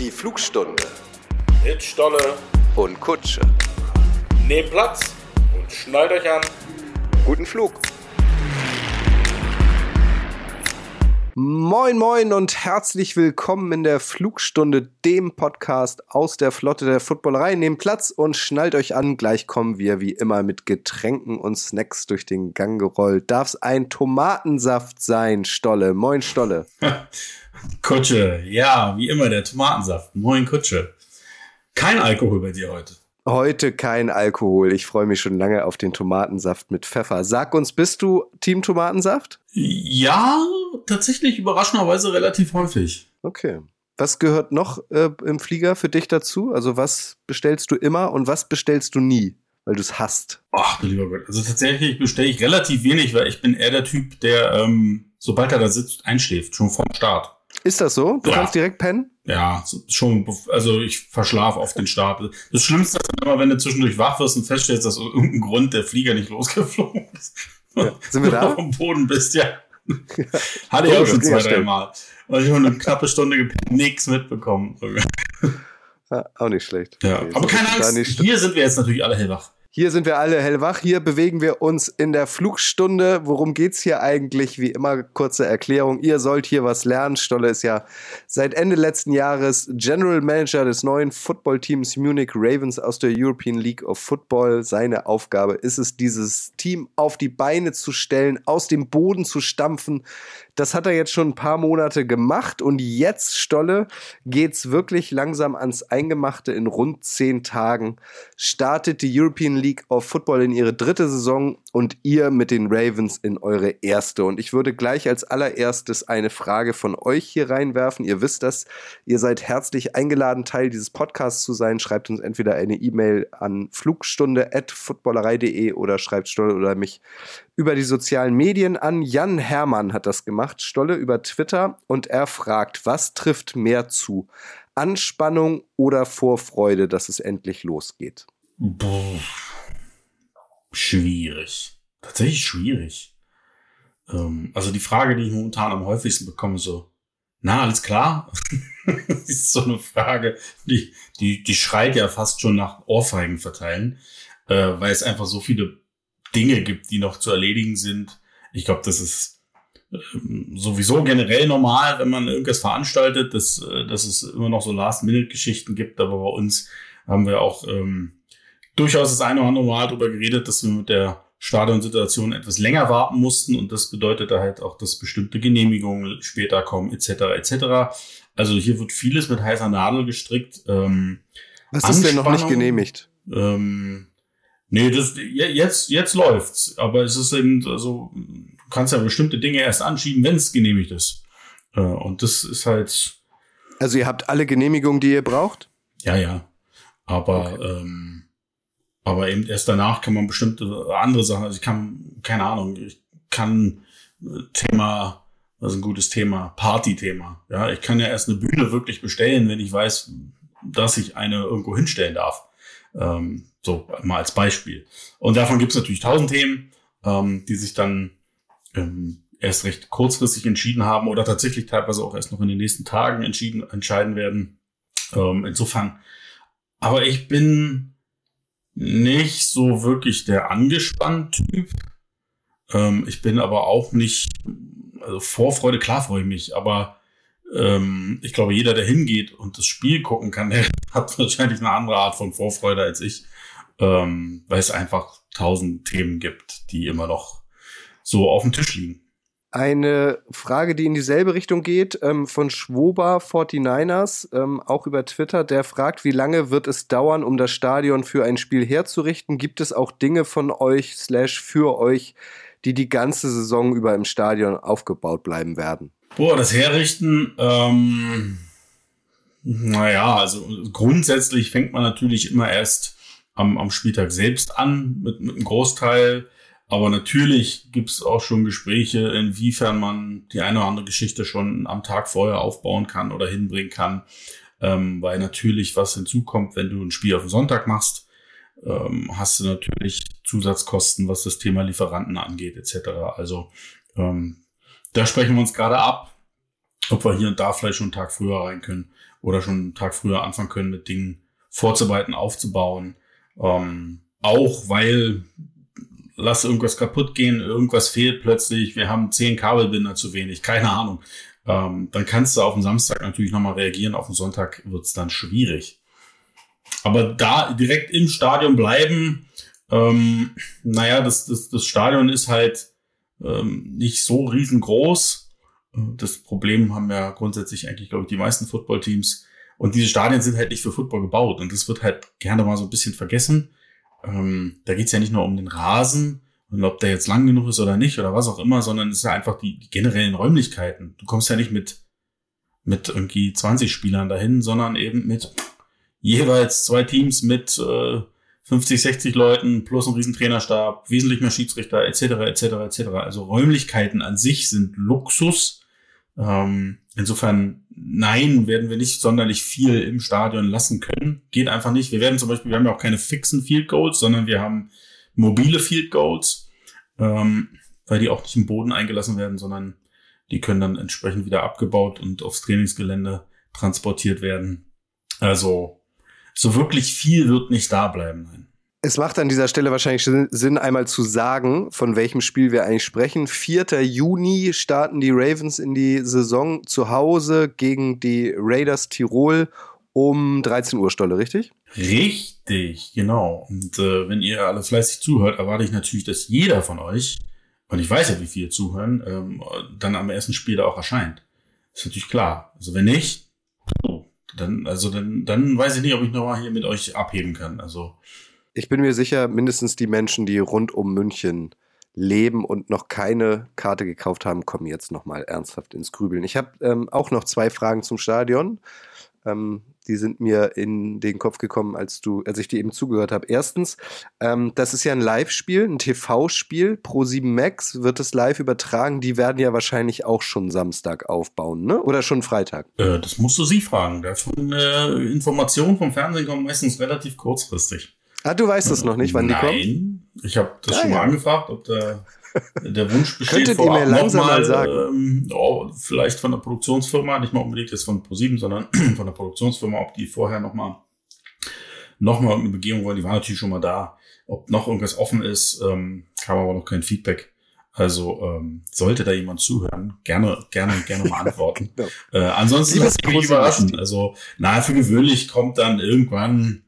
Die Flugstunde Mit Stolle. und Kutsche. Nehmt Platz und schnallt euch an. Guten Flug. Moin, moin und herzlich willkommen in der Flugstunde, dem Podcast aus der Flotte der Footballerei. Nehmt Platz und schnallt euch an. Gleich kommen wir wie immer mit Getränken und Snacks durch den Gang gerollt. Darf's ein Tomatensaft sein, Stolle? Moin, Stolle. Kutsche, ja, wie immer der Tomatensaft. Moin Kutsche. Kein Alkohol bei dir heute. Heute kein Alkohol. Ich freue mich schon lange auf den Tomatensaft mit Pfeffer. Sag uns, bist du Team Tomatensaft? Ja, tatsächlich überraschenderweise relativ häufig. Okay. Was gehört noch äh, im Flieger für dich dazu? Also was bestellst du immer und was bestellst du nie, weil du es hast? Ach du lieber Gott. Also tatsächlich bestelle ich relativ wenig, weil ich bin eher der Typ, der, ähm, sobald er da sitzt, einschläft, schon vorm Start. Ist das so? Du Ja. kannst direkt pennen? Ja, schon, also ich verschlafe auf den Start. Das Schlimmste ist immer, wenn du zwischendurch wach wirst und feststellst, dass aus irgendeinem Grund der Flieger nicht losgeflogen ist. Ja. Sind wir Du da? auf dem Boden bist, ja. Hatte ich auch schon zwei, ja drei. Mal. Und ich habe eine knappe Stunde gepennt, nichts mitbekommen. Ja, auch nicht schlecht. Ja. Okay, Aber keine Angst, hier sind wir jetzt natürlich alle hellwach. Hier sind wir alle hellwach. Hier bewegen wir uns in der Flugstunde. Worum geht's hier eigentlich? Wie immer, kurze Erklärung. Ihr sollt hier was lernen. Stolle ist ja seit Ende letzten Jahres General Manager des neuen Footballteams Munich Ravens aus der European League of Football. Seine Aufgabe ist es, dieses Team auf die Beine zu stellen, aus dem Boden zu stampfen. Das hat er jetzt schon ein paar Monate gemacht und jetzt, Stolle, geht's wirklich langsam ans Eingemachte. In rund zehn Tagen startet die European League of Football in ihre dritte Saison und ihr mit den Ravens in eure erste. Und ich würde gleich als allererstes eine Frage von euch hier reinwerfen. Ihr wisst das. Ihr seid herzlich eingeladen, Teil dieses Podcasts zu sein. Schreibt uns entweder eine E-Mail an flugstunde.footballerei.de oder schreibt Stolle oder mich über die sozialen Medien an. Jan Hermann hat das gemacht, Stolle über Twitter und er fragt, was trifft mehr zu? Anspannung oder Vorfreude, dass es endlich losgeht? Boah. Schwierig. Tatsächlich schwierig. Ähm, also die Frage, die ich momentan am häufigsten bekomme, so, na, alles klar? das ist so eine Frage, die, die, die schreit ja fast schon nach Ohrfeigen verteilen, äh, weil es einfach so viele Dinge gibt, die noch zu erledigen sind. Ich glaube, das ist ähm, sowieso generell normal, wenn man irgendwas veranstaltet, dass, äh, dass es immer noch so Last-Minute-Geschichten gibt, aber bei uns haben wir auch ähm, durchaus das eine oder andere Mal darüber geredet, dass wir mit der Stadionsituation etwas länger warten mussten und das bedeutet halt auch, dass bestimmte Genehmigungen später kommen, etc. etc. Also hier wird vieles mit heißer Nadel gestrickt. Ähm, Was ist denn noch nicht genehmigt? ähm, nee, das, je- jetzt, jetzt läuft's. Aber es ist eben so, du kannst ja bestimmte Dinge erst anschieben, wenn es genehmigt ist. Äh, und das ist halt, Also ihr habt alle Genehmigungen, die ihr braucht? ja, ja. Aber, ähm, aber eben erst danach kann man bestimmte andere Sachen, also ich kann, keine Ahnung, ich kann äh, Thema, was ist ein gutes Thema, Party-Thema. Ja, ich kann ja erst eine Bühne wirklich bestellen, wenn ich weiß, dass ich eine irgendwo hinstellen darf. Ähm, so mal als Beispiel. Und davon gibt es natürlich tausend Themen, ähm, die sich dann ähm, erst recht kurzfristig entschieden haben oder tatsächlich teilweise auch erst noch in den nächsten Tagen entschieden, entscheiden werden. Ähm, insofern, aber ich bin nicht so wirklich der angespannte Typ. Ähm, ich bin aber auch nicht, also Vorfreude, klar freue ich mich, aber ähm, ich glaube, jeder, der hingeht und das Spiel gucken kann, der hat wahrscheinlich eine andere Art von Vorfreude als ich, ähm, weil es einfach tausend Themen gibt, die immer noch so auf dem Tisch liegen. Eine Frage, die in dieselbe Richtung geht, ähm, von Schwoba 49ers, ähm, auch über Twitter, der fragt, wie lange wird es dauern, um das Stadion für ein Spiel herzurichten? Gibt es auch Dinge von euch, slash für euch, die die ganze Saison über im Stadion aufgebaut bleiben werden? Boah, das Herrichten, ähm, naja, also grundsätzlich fängt man natürlich immer erst am, am Spieltag selbst an mit, mit einem Großteil. Aber natürlich gibt es auch schon Gespräche, inwiefern man die eine oder andere Geschichte schon am Tag vorher aufbauen kann oder hinbringen kann. Ähm, weil natürlich was hinzukommt, wenn du ein Spiel auf den Sonntag machst, ähm, hast du natürlich Zusatzkosten, was das Thema Lieferanten angeht, etc. Also ähm, da sprechen wir uns gerade ab. ob wir hier und da vielleicht schon einen Tag früher rein können oder schon einen Tag früher anfangen können, mit Dingen vorzubereiten, aufzubauen. Ähm, auch weil lass irgendwas kaputt gehen, irgendwas fehlt plötzlich, wir haben zehn Kabelbinder zu wenig, keine Ahnung. Ähm, dann kannst du auf den Samstag natürlich nochmal reagieren, auf den Sonntag wird's dann schwierig. Aber da direkt im Stadion bleiben, ähm, naja, das, das, das Stadion ist halt ähm, nicht so riesengroß. Das Problem haben ja grundsätzlich eigentlich, glaube ich, die meisten Footballteams. Und diese Stadien sind halt nicht für Football gebaut. Und das wird halt gerne mal so ein bisschen vergessen. Ähm, da geht's ja nicht nur um den Rasen und ob der jetzt lang genug ist oder nicht oder was auch immer, sondern es ist ja einfach die, die generellen Räumlichkeiten. Du kommst ja nicht mit, mit irgendwie 20 Spielern dahin, sondern eben mit jeweils zwei Teams mit äh, 50, 60 Leuten plus ein riesen Trainerstab, wesentlich mehr Schiedsrichter etc. etc. etc. Also Räumlichkeiten an sich sind Luxus. Ähm, insofern nein, werden wir nicht sonderlich viel im Stadion lassen können. Geht einfach nicht. Wir werden zum Beispiel, wir haben ja auch keine fixen Field Goals, sondern wir haben mobile Field Goals, ähm, weil die auch nicht im Boden eingelassen werden, sondern die können dann entsprechend wieder abgebaut und aufs Trainingsgelände transportiert werden. Also so wirklich viel wird nicht da bleiben. Nein. Es macht an dieser Stelle wahrscheinlich Sinn, einmal zu sagen, von welchem Spiel wir eigentlich sprechen. 4. Juni starten die Ravens in die Saison zu Hause gegen die Raiders Tirol um 13 Uhr Stolle, richtig? Richtig, genau. Und äh, wenn ihr alle fleißig zuhört, erwarte ich natürlich, dass jeder von euch, und ich weiß ja, wie viele zuhören, ähm, dann am ersten Spiel da auch erscheint. Ist natürlich klar. Also wenn nicht, dann, also dann, dann weiß ich nicht, ob ich nochmal hier mit euch abheben kann. Also. Ich bin mir sicher, mindestens die Menschen, die rund um München leben und noch keine Karte gekauft haben, kommen jetzt nochmal ernsthaft ins Grübeln. Ich habe ähm, auch noch zwei Fragen zum Stadion. Ähm, die sind mir in den Kopf gekommen, als du, als ich dir eben zugehört habe. Erstens, ähm, das ist ja ein Live-Spiel, ein TV-Spiel. Pro 7 Max wird es live übertragen. Die werden ja wahrscheinlich auch schon Samstag aufbauen, ne? Oder schon Freitag? Äh, das musst du sie fragen. Davon äh, Informationen vom Fernsehen kommen meistens relativ kurzfristig. Ah, du weißt es noch nicht, wann Nein. die kommen? Nein, ich habe das ja, schon mal ja. angefragt, ob der der Wunsch besteht Könntet ihr mir langsam mal, sagen? Ähm, oh, vielleicht von der Produktionsfirma, nicht mal unbedingt jetzt von ProSieben, sondern von der Produktionsfirma, ob die vorher noch mal noch mal eine Begehung wollen. Die war natürlich schon mal da. Ob noch irgendwas offen ist, ähm, kam aber noch kein Feedback. Also ähm, sollte da jemand zuhören, gerne, gerne, gerne mal antworten. genau. äh, ansonsten lass mich überraschen. Also nahe für gewöhnlich kommt dann irgendwann,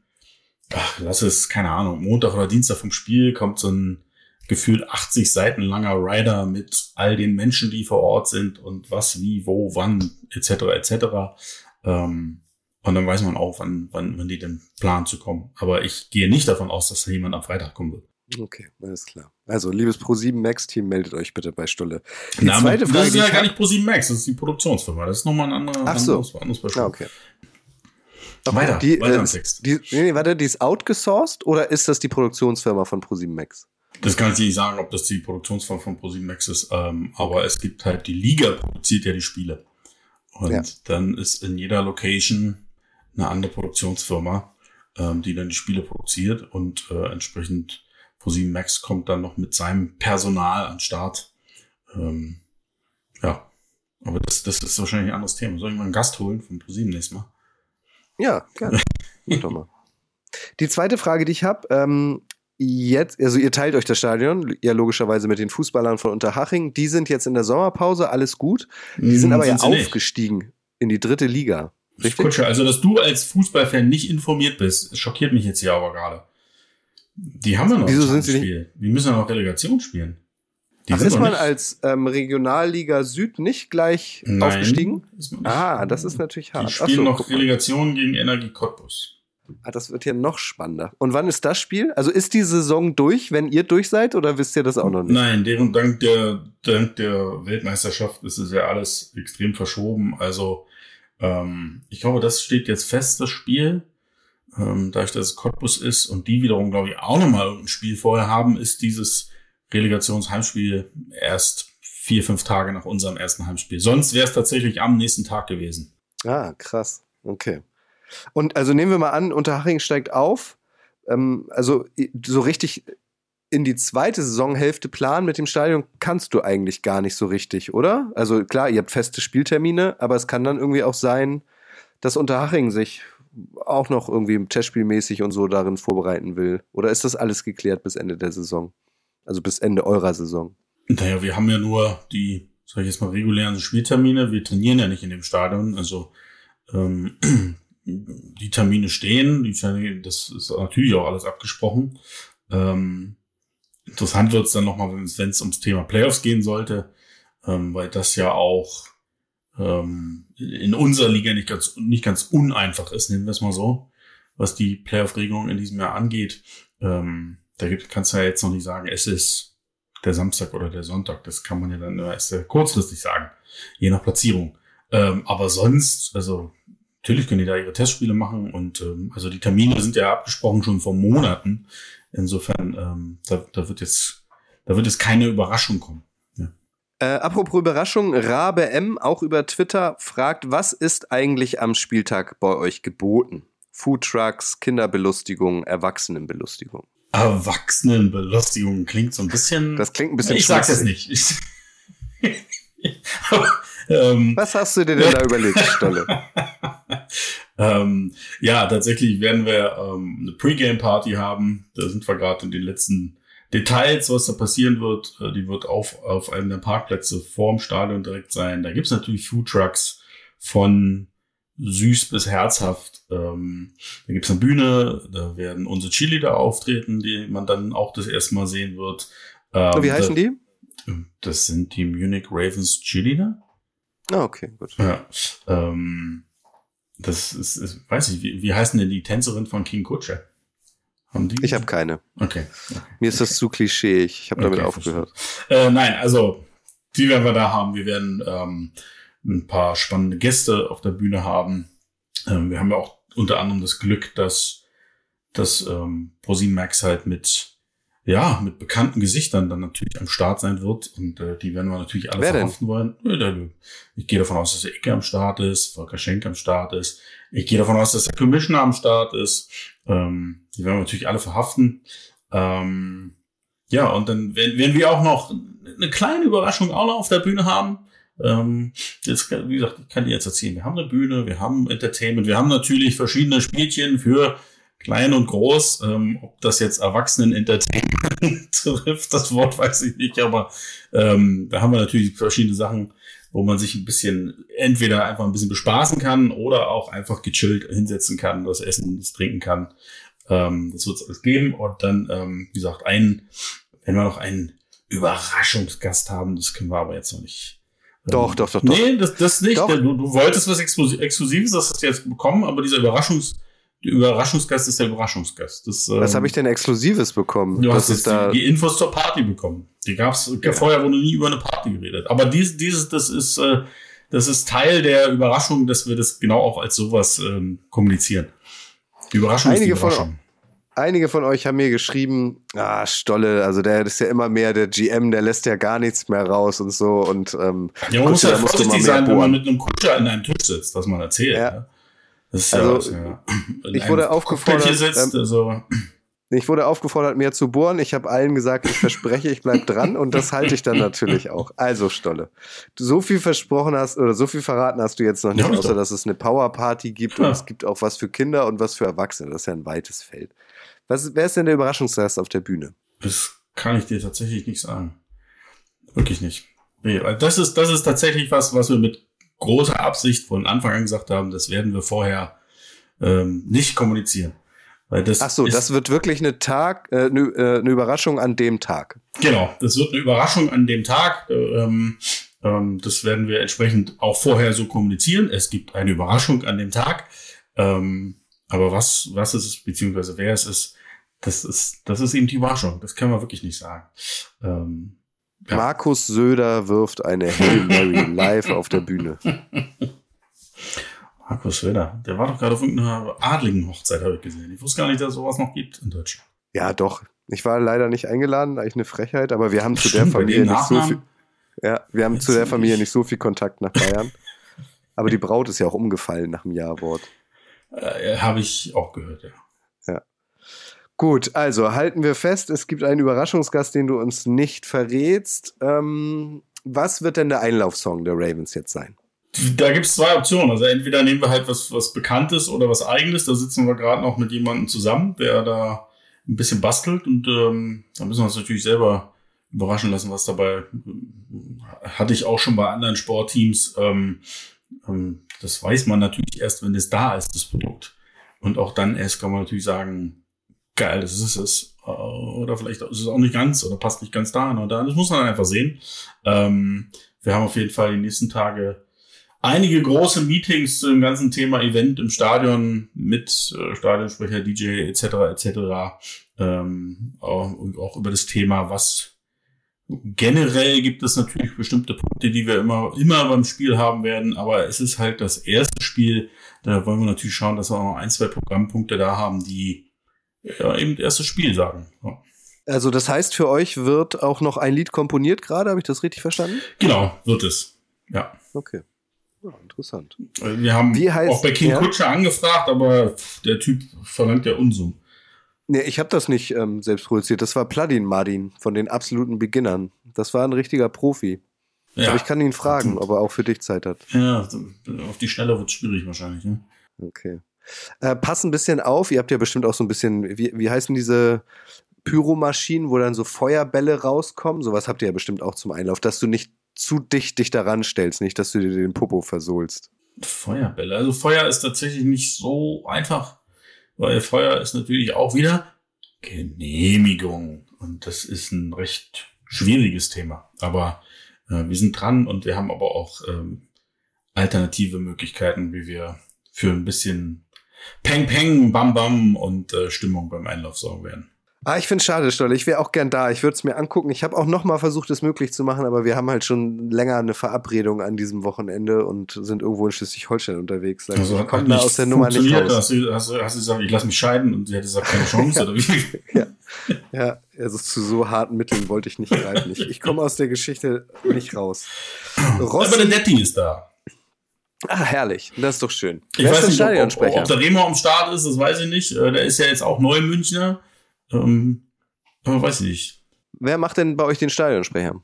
ach, lass es, keine Ahnung, Montag oder Dienstag vom Spiel kommt so ein gefühlt 80 Seiten langer Rider mit all den Menschen, die vor Ort sind und was, wie, wo, wann, etc. etc. Ähm, und dann weiß man auch, wann, wann, wann die denn planen zu kommen. Aber ich gehe nicht davon aus, dass da jemand am Freitag kommen wird. Okay, alles klar. Also, liebes Pro7 Max Team, meldet euch bitte bei Stulle. Die Na, zweite Frage, das ist ja gar nicht Pro7 Max, das ist die Produktionsfirma. Das ist nochmal ein anderer, Ach so. anderes, anderes Beispiel. Ah, okay. Doch, weiter, die, weiter äh, Text. Die, nee, nee, warte, die ist outgesourced oder ist das die Produktionsfirma von Pro7 Max? Das kann ich nicht sagen, ob das die Produktionsform von ProSieben Max ist, ähm, aber es gibt halt, die Liga produziert ja die Spiele. Und ja. dann ist in jeder Location eine andere Produktionsfirma, ähm, die dann die Spiele produziert und äh, entsprechend ProSieben Max kommt dann noch mit seinem Personal an Start. Ähm, ja, aber das, das ist wahrscheinlich ein anderes Thema. Soll ich mal einen Gast holen von ProSieben nächstes Mal? Ja, gerne. doch mal. Die zweite Frage, die ich habe, ähm, jetzt, also ihr teilt euch das Stadion, ja logischerweise mit den Fußballern von Unterhaching. Die sind jetzt in der Sommerpause, alles gut. Die sind hm, aber sind ja aufgestiegen nicht. in die dritte Liga. Richtig? Kutsche, also dass du als Fußballfan nicht informiert bist, schockiert mich jetzt hier aber gerade. Die haben ja noch Wieso sind sie Spiel. Die müssen ja noch Relegation spielen. Die Ach, ist man nicht. als ähm, Regionalliga Süd nicht gleich Nein, aufgestiegen? Ah, das ist natürlich hart. Die spielen so, noch Relegation gegen Energie Cottbus. Ah, das wird ja noch spannender. Und wann ist das Spiel? Also ist die Saison durch, wenn ihr durch seid, oder wisst ihr das auch noch nicht? Nein, deren dank der, dank der Weltmeisterschaft ist es ja alles extrem verschoben. Also ähm, ich glaube, das steht jetzt fest, das Spiel. Ähm, dadurch, dass es Cottbus ist und die wiederum, glaube ich, auch nochmal ein Spiel vorher haben, ist dieses Relegationsheimspiel erst vier, fünf Tage nach unserem ersten Heimspiel. Sonst wäre es tatsächlich am nächsten Tag gewesen. Ah, krass. Okay. Und also nehmen wir mal an, Unterhaching steigt auf. Ähm, also so richtig in die zweite Saisonhälfte planen mit dem Stadion kannst du eigentlich gar nicht so richtig, oder? Also klar, ihr habt feste Spieltermine, aber es kann dann irgendwie auch sein, dass Unterhaching sich auch noch irgendwie testspielmäßig und so darin vorbereiten will. Oder ist das alles geklärt bis Ende der Saison? Also bis Ende eurer Saison? Naja, wir haben ja nur die, sag ich jetzt mal, regulären Spieltermine. Wir trainieren ja nicht in dem Stadion. Also ähm, die Termine stehen. Die, das ist natürlich auch alles abgesprochen. Ähm, interessant wird es dann nochmal, wenn es ums Thema Playoffs gehen sollte, ähm, weil das ja auch ähm, in unserer Liga nicht ganz, nicht ganz uneinfach ist, nennen wir es mal so, was die Playoff-Regelung in diesem Jahr angeht. Ähm, da kannst du ja jetzt noch nicht sagen, es ist der Samstag oder der Sonntag. Das kann man ja dann erst sehr kurzfristig sagen, je nach Platzierung. Ähm, aber sonst, also natürlich können die da ihre Testspiele machen und ähm, also die Termine sind ja abgesprochen schon vor Monaten. Insofern, ähm, da, da wird jetzt, da wird jetzt keine Überraschung kommen. Äh, apropos Überraschung, Rabe M auch über Twitter fragt, was ist eigentlich am Spieltag bei euch geboten? Foodtrucks, Kinderbelustigung, Erwachsenenbelustigung. Erwachsenenbelustigung klingt so ein bisschen. Das klingt ein bisschen. Ich sag's jetzt nicht. ähm, Was hast du dir denn da überlegt, Stolle? ähm, ja, tatsächlich werden wir ähm, eine Pre-Game-Party haben. Da sind wir gerade in den letzten Details, was da passieren wird. Äh, die wird auf, auf einem der Parkplätze vorm Stadion direkt sein. Da gibt's natürlich Food Trucks von süß bis herzhaft. Ähm, da gibt's eine Bühne, da werden unsere Chili da auftreten, die man dann auch das erste Mal sehen wird. Ähm, Wie heißen da, die? Das sind die Munich Ravens da. Ah, okay, gut. Ja. Ähm, das ist, ist weiß ich, wie, wie heißen denn die Tänzerin von King Kutscher? Haben die? Ich habe keine. Okay. okay. Mir ist das zu klischee. Ich habe damit okay, aufgehört. Äh, nein, also die werden wir da haben. Wir werden ähm, ein paar spannende Gäste auf der Bühne haben. Ähm, wir haben ja auch unter anderem das Glück, dass dass ähm, ProSieben halt mit ja, mit bekannten Gesichtern dann natürlich am Start sein wird. Und äh, die werden wir natürlich alle Wer verhaften denn? wollen. Ich gehe davon aus, dass der Icke am Start ist, Volker Schenk am Start ist. Ich gehe davon aus, dass der Commissioner am Start ist. Ähm, die werden wir natürlich alle verhaften. Ähm, ja, und dann werden, werden wir auch noch eine kleine Überraschung auch noch auf der Bühne haben. Ähm, jetzt, wie gesagt, ich kann dir jetzt erzählen, wir haben eine Bühne, wir haben Entertainment, wir haben natürlich verschiedene Spielchen für klein und groß. Ähm, ob das jetzt Erwachsenen-Entertainment trifft, das Wort weiß ich nicht, aber ähm, da haben wir natürlich verschiedene Sachen, wo man sich ein bisschen entweder einfach ein bisschen bespaßen kann oder auch einfach gechillt hinsetzen kann, das Essen, das trinken kann. Ähm, das wird es alles geben. Und dann, ähm, wie gesagt, ein, wenn wir noch einen Überraschungsgast haben, das können wir aber jetzt noch nicht. Ähm, doch, doch, doch, doch. Nee, das, das nicht. Doch. Du, du wolltest was Exklusives, das hast du jetzt bekommen, aber dieser Überraschungs der Überraschungsgast ist der Überraschungsgast. Das, ähm, Was habe ich denn Exklusives bekommen? Du hast jetzt da die, die, Infos zur Party bekommen. Die gab's ja. vorher wurde nie über eine Party geredet. Aber dies, dieses, das ist, äh, das ist Teil der Überraschung, dass wir das genau auch als sowas ähm, kommunizieren. Die Überraschung einige ist die Überraschung. Von, einige von euch haben mir geschrieben, ah, Stolle, also der ist ja immer mehr der GM, der lässt ja gar nichts mehr raus und so. Und ähm, ja, man muss ja vorsichtig sein, wenn man mit einem Kutscher in einem Tisch sitzt, was man erzählt. Ja. ja. also, ja, ich wurde aufgefordert. Sitzt, ähm, also. Ich wurde aufgefordert, mehr zu bohren. Ich habe allen gesagt, ich verspreche, ich bleib dran und das halte ich dann natürlich auch. Also, Stolle, du so viel versprochen hast oder so viel verraten hast du jetzt noch nicht, ja, außer dass es eine Powerparty gibt ja. und es gibt auch was für Kinder und was für Erwachsene. Das ist ja ein weites Feld. Was, wer ist denn der Überraschungsgast auf der Bühne? Das kann ich dir tatsächlich nicht sagen. Wirklich nicht. Nee, das ist, das ist tatsächlich was, was wir mit großer Absicht von Anfang an gesagt haben, das werden wir vorher ähm, nicht kommunizieren. Weil das Ach so, das wird wirklich eine Tag, äh, eine, äh, eine Überraschung an dem Tag. Genau, das wird eine Überraschung an dem Tag. Ähm, ähm, das werden wir entsprechend auch vorher so kommunizieren. Es gibt eine Überraschung an dem Tag. Ähm, aber was, was es ist, beziehungsweise wer es ist, das ist, das ist eben die Überraschung. Das können wir wirklich nicht sagen. Ähm, ja. Markus Söder wirft eine Hail Mary live auf der Bühne. Markus Söder, der war doch gerade auf irgendeiner adligen Hochzeit, habe ich gesehen. Ich wusste gar nicht, dass es sowas noch gibt in Deutschland. Ja, doch. Ich war leider nicht eingeladen, eigentlich eine Frechheit, aber wir haben zu der Familie nicht so viel. Ja, wir haben zu der Familie nicht so viel Kontakt nach Bayern. aber die Braut ist ja auch umgefallen nach dem Jawort. Äh, habe ich auch gehört, ja. Ja. Gut, also halten wir fest, es gibt einen Überraschungsgast, den du uns nicht verrätst. Ähm, was wird denn der Einlaufsong der Ravens jetzt sein? Da gibt es zwei Optionen. Also entweder nehmen wir halt was, was Bekanntes oder was Eigenes. Da sitzen wir gerade noch mit jemandem zusammen, der da ein bisschen bastelt und ähm, da müssen wir uns natürlich selber überraschen lassen, was dabei hatte ich auch schon bei anderen Sportteams. Ähm, ähm, das weiß man natürlich erst, wenn es da ist, das Produkt. Und auch dann erst kann man natürlich sagen, geil, das ist es. Äh, oder vielleicht ist es auch nicht ganz oder passt nicht ganz dahin oder das muss man einfach sehen. Ähm, wir haben auf jeden Fall die nächsten Tage einige große Meetings zum ganzen Thema Event im Stadion mit äh, Stadionsprecher, DJ etc. etc. Ähm, auch, auch über das Thema, was generell gibt es natürlich bestimmte Punkte, die wir immer immer beim Spiel haben werden, aber es ist halt das erste Spiel. Da wollen wir natürlich schauen, dass wir auch noch ein, zwei Programmpunkte da haben, die ja, eben das erste Spiel sagen. Ja. Also das heißt, für euch wird auch noch ein Lied komponiert gerade, habe ich das richtig verstanden? Genau, wird es. Ja. Okay. Ja, interessant. Wir haben heißt, auch bei King ja? Kutscher angefragt, aber der Typ verlangt ja Unsummen. Nee, ich habe das nicht ähm, selbst produziert. Das war Pladin Martin von den absoluten Beginnern. Das war ein richtiger Profi. Ja. Aber ich kann ihn fragen, ob er auch für dich Zeit hat. Ja, auf die Schnelle wird es schwierig wahrscheinlich. Ne? Okay. Äh, pass ein bisschen auf. Ihr habt ja bestimmt auch so ein bisschen, wie, wie heißen diese Pyromaschinen, wo dann so Feuerbälle rauskommen? Sowas habt ihr ja bestimmt auch zum Einlauf, dass du nicht zu dicht dich daran stellst, nicht, dass du dir den Popo versohlst. Feuerbälle. Also Feuer ist tatsächlich nicht so einfach, weil Feuer ist natürlich auch wieder Genehmigung. Und das ist ein recht schwieriges Thema. Aber äh, wir sind dran und wir haben aber auch ähm, alternative Möglichkeiten, wie wir für ein bisschen Peng Peng, Bam Bam und äh, Stimmung beim Einlauf sorgen werden. Ah, ich finde schade, Stolle. Ich wäre auch gern da. Ich würde es mir angucken. Ich habe auch noch mal versucht, es möglich zu machen, aber wir haben halt schon länger eine Verabredung an diesem Wochenende und sind irgendwo in Schleswig-Holstein unterwegs. Also, also kommt da aus der Nummer nicht raus. Hast du, hast, hast du gesagt, ich lasse mich scheiden und sie hätte gesagt, keine Chance ja. oder wie? ja. ja, also zu so harten Mitteln wollte ich nicht greifen. Ich, ich komme aus der Geschichte nicht raus. Rossi, aber der Detti ist da. Ah, herrlich. Das ist doch schön. Ich Wer weiß nicht, ob, ob, der Remo am Start ist, das weiß ich nicht. Äh, der ist ja jetzt auch neu Münchner. Ähm, aber weiß ich nicht. Wer macht denn bei euch den Stadionsprecher?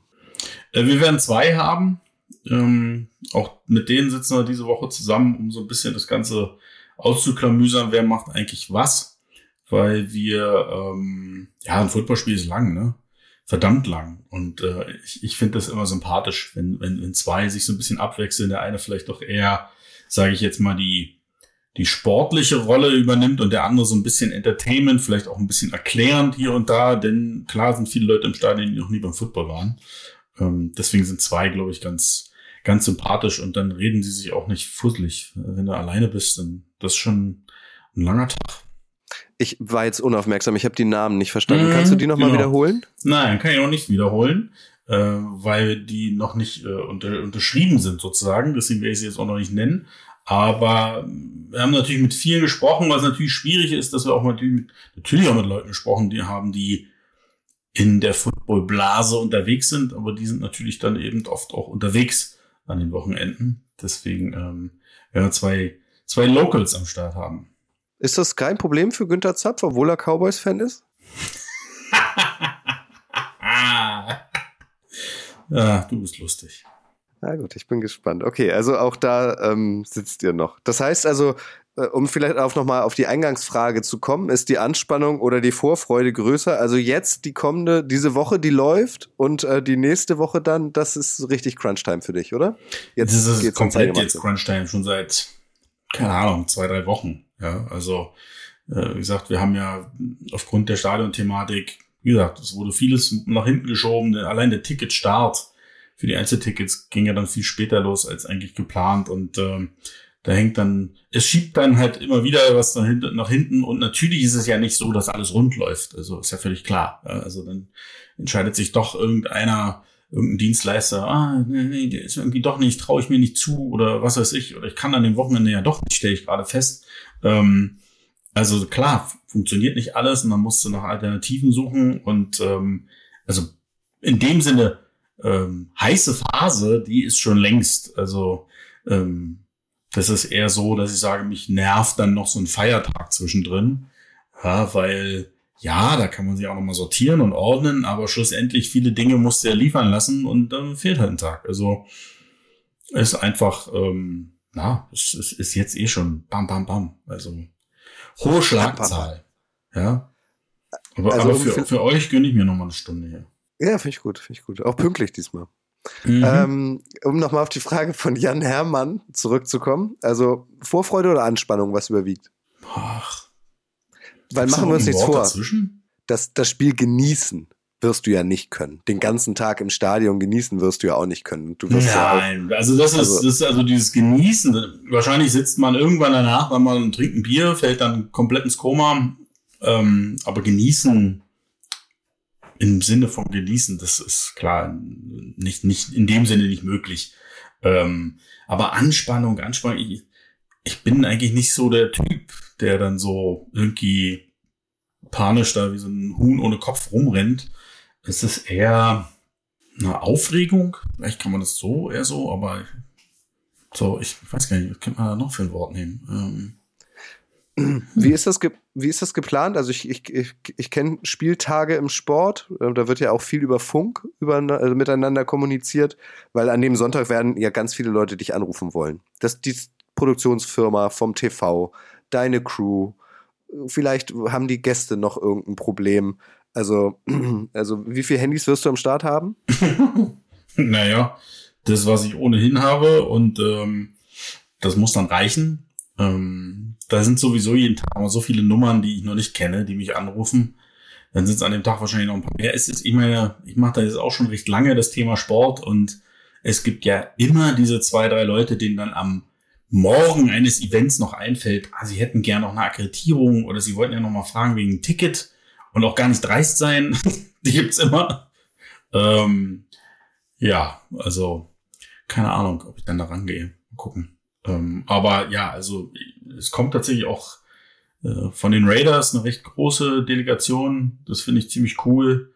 Äh, wir werden zwei haben. Ähm, auch mit denen sitzen wir diese Woche zusammen, um so ein bisschen das Ganze auszuklamüsern, wer macht eigentlich was. Weil wir, ähm, ja, ein Footballspiel ist lang, ne? Verdammt lang. Und äh, ich, ich finde das immer sympathisch, wenn, wenn, wenn zwei sich so ein bisschen abwechseln, der eine vielleicht doch eher, sage ich jetzt mal, die die sportliche Rolle übernimmt und der andere so ein bisschen Entertainment, vielleicht auch ein bisschen erklärend hier und da, denn klar sind viele Leute im Stadion, die noch nie beim Football waren. Ähm, deswegen sind zwei, glaube ich, ganz, ganz sympathisch und dann reden sie sich auch nicht fusselig. Wenn du alleine bist, dann das ist schon ein langer Tag. Ich war jetzt unaufmerksam, ich habe die Namen nicht verstanden. Mhm, Kannst du die nochmal genau. wiederholen? Nein, kann ich auch nicht wiederholen, äh, weil die noch nicht äh, unter, unterschrieben sind sozusagen. Deswegen werde ich sie jetzt auch noch nicht nennen. Aber wir haben natürlich mit vielen gesprochen, was natürlich schwierig ist, dass wir auch natürlich, mit, natürlich auch mit Leuten gesprochen, die haben, die in der Footballblase unterwegs sind, aber die sind natürlich dann eben oft auch unterwegs an den Wochenenden. Deswegen ähm, werden wir zwei, zwei Locals am Start haben. Ist das kein Problem für Günther Zapf, obwohl er Cowboys-Fan ist? ja, du bist lustig. Na gut, ich bin gespannt. Okay, also auch da ähm, sitzt ihr noch. Das heißt also, äh, um vielleicht auch nochmal auf die Eingangsfrage zu kommen, ist die Anspannung oder die Vorfreude größer? Also jetzt die kommende, diese Woche, die läuft und äh, die nächste Woche dann, das ist richtig Crunch-Time für dich, oder? Jetzt das ist komplett jetzt Crunch-Time, schon seit, keine Ahnung, zwei, drei Wochen. Ja, also äh, wie gesagt, wir haben ja aufgrund der Stadion-Thematik, wie gesagt, es wurde vieles nach hinten geschoben, allein der Ticketstart für die Einzeltickets ging ja dann viel später los als eigentlich geplant und ähm, da hängt dann, es schiebt dann halt immer wieder was nach hinten, nach hinten und natürlich ist es ja nicht so, dass alles rund läuft. Also ist ja völlig klar. Also dann entscheidet sich doch irgendeiner, irgendein Dienstleister, ah, nee, nee, der ist irgendwie doch nicht, traue ich mir nicht zu oder was weiß ich, oder ich kann an dem Wochenende ja doch nicht, stelle ich gerade fest. Ähm, also klar, funktioniert nicht alles und man musste nach Alternativen suchen und ähm, also in dem Sinne ähm, heiße Phase, die ist schon längst. Also ähm, das ist eher so, dass ich sage, mich nervt dann noch so ein Feiertag zwischendrin, ja, weil ja, da kann man sich auch nochmal sortieren und ordnen, aber schlussendlich viele Dinge musste er liefern lassen und dann fehlt halt ein Tag. Also ist einfach, ähm, na, es, es ist jetzt eh schon bam, bam, bam. Also hohe Schlagzahl. Ja. Aber, also, aber für, für euch gönne ich mir nochmal eine Stunde hier. Ja, finde ich gut, finde ich gut. Auch pünktlich diesmal. Mhm. Ähm, um nochmal auf die Frage von Jan Herrmann zurückzukommen. Also Vorfreude oder Anspannung, was überwiegt? Ach. Weil machen wir uns nichts vor. Das, das Spiel genießen wirst du ja nicht können. Den ganzen Tag im Stadion genießen wirst du ja auch nicht können. Du wirst Nein, ja auch, also das ist, also, das ist also dieses Genießen. Wahrscheinlich sitzt man irgendwann danach, wenn man trinkt ein Bier, fällt dann komplett ins Koma. Ähm, aber genießen im Sinne von genießen, das ist klar nicht, nicht in dem Sinne nicht möglich. Ähm, aber Anspannung, Anspannung, ich, ich bin eigentlich nicht so der Typ, der dann so irgendwie panisch da wie so ein Huhn ohne Kopf rumrennt. Es ist eher eine Aufregung. Vielleicht kann man das so eher so, aber so, ich weiß gar nicht, was könnte man da noch für ein Wort nehmen? Ähm, wie ist das, wie ist das geplant? Also ich, ich, ich, ich kenne Spieltage im Sport, äh, da wird ja auch viel über Funk über, also miteinander kommuniziert, weil an dem Sonntag werden ja ganz viele Leute dich anrufen wollen. Das die Produktionsfirma vom TV, deine Crew, vielleicht haben die Gäste noch irgendein Problem. Also, also wie viele Handys wirst du am Start haben? naja, das, was ich ohnehin habe und ähm, das muss dann reichen. Ähm, da sind sowieso jeden Tag mal so viele Nummern, die ich noch nicht kenne, die mich anrufen. Dann sind es an dem Tag wahrscheinlich noch ein paar mehr. Es ist, meine, ich mache da jetzt auch schon recht lange das Thema Sport und es gibt ja immer diese zwei, drei Leute, denen dann am Morgen eines Events noch einfällt, ah, sie hätten gern noch eine Akkreditierung oder sie wollten ja noch mal fragen wegen ein Ticket und auch gar nicht dreist sein. die gibt's immer. Ähm, ja, also keine Ahnung, ob ich dann da rangehe. Mal gucken. Ähm, aber ja, also es kommt tatsächlich auch äh, von den Raiders eine recht große Delegation. Das finde ich ziemlich cool,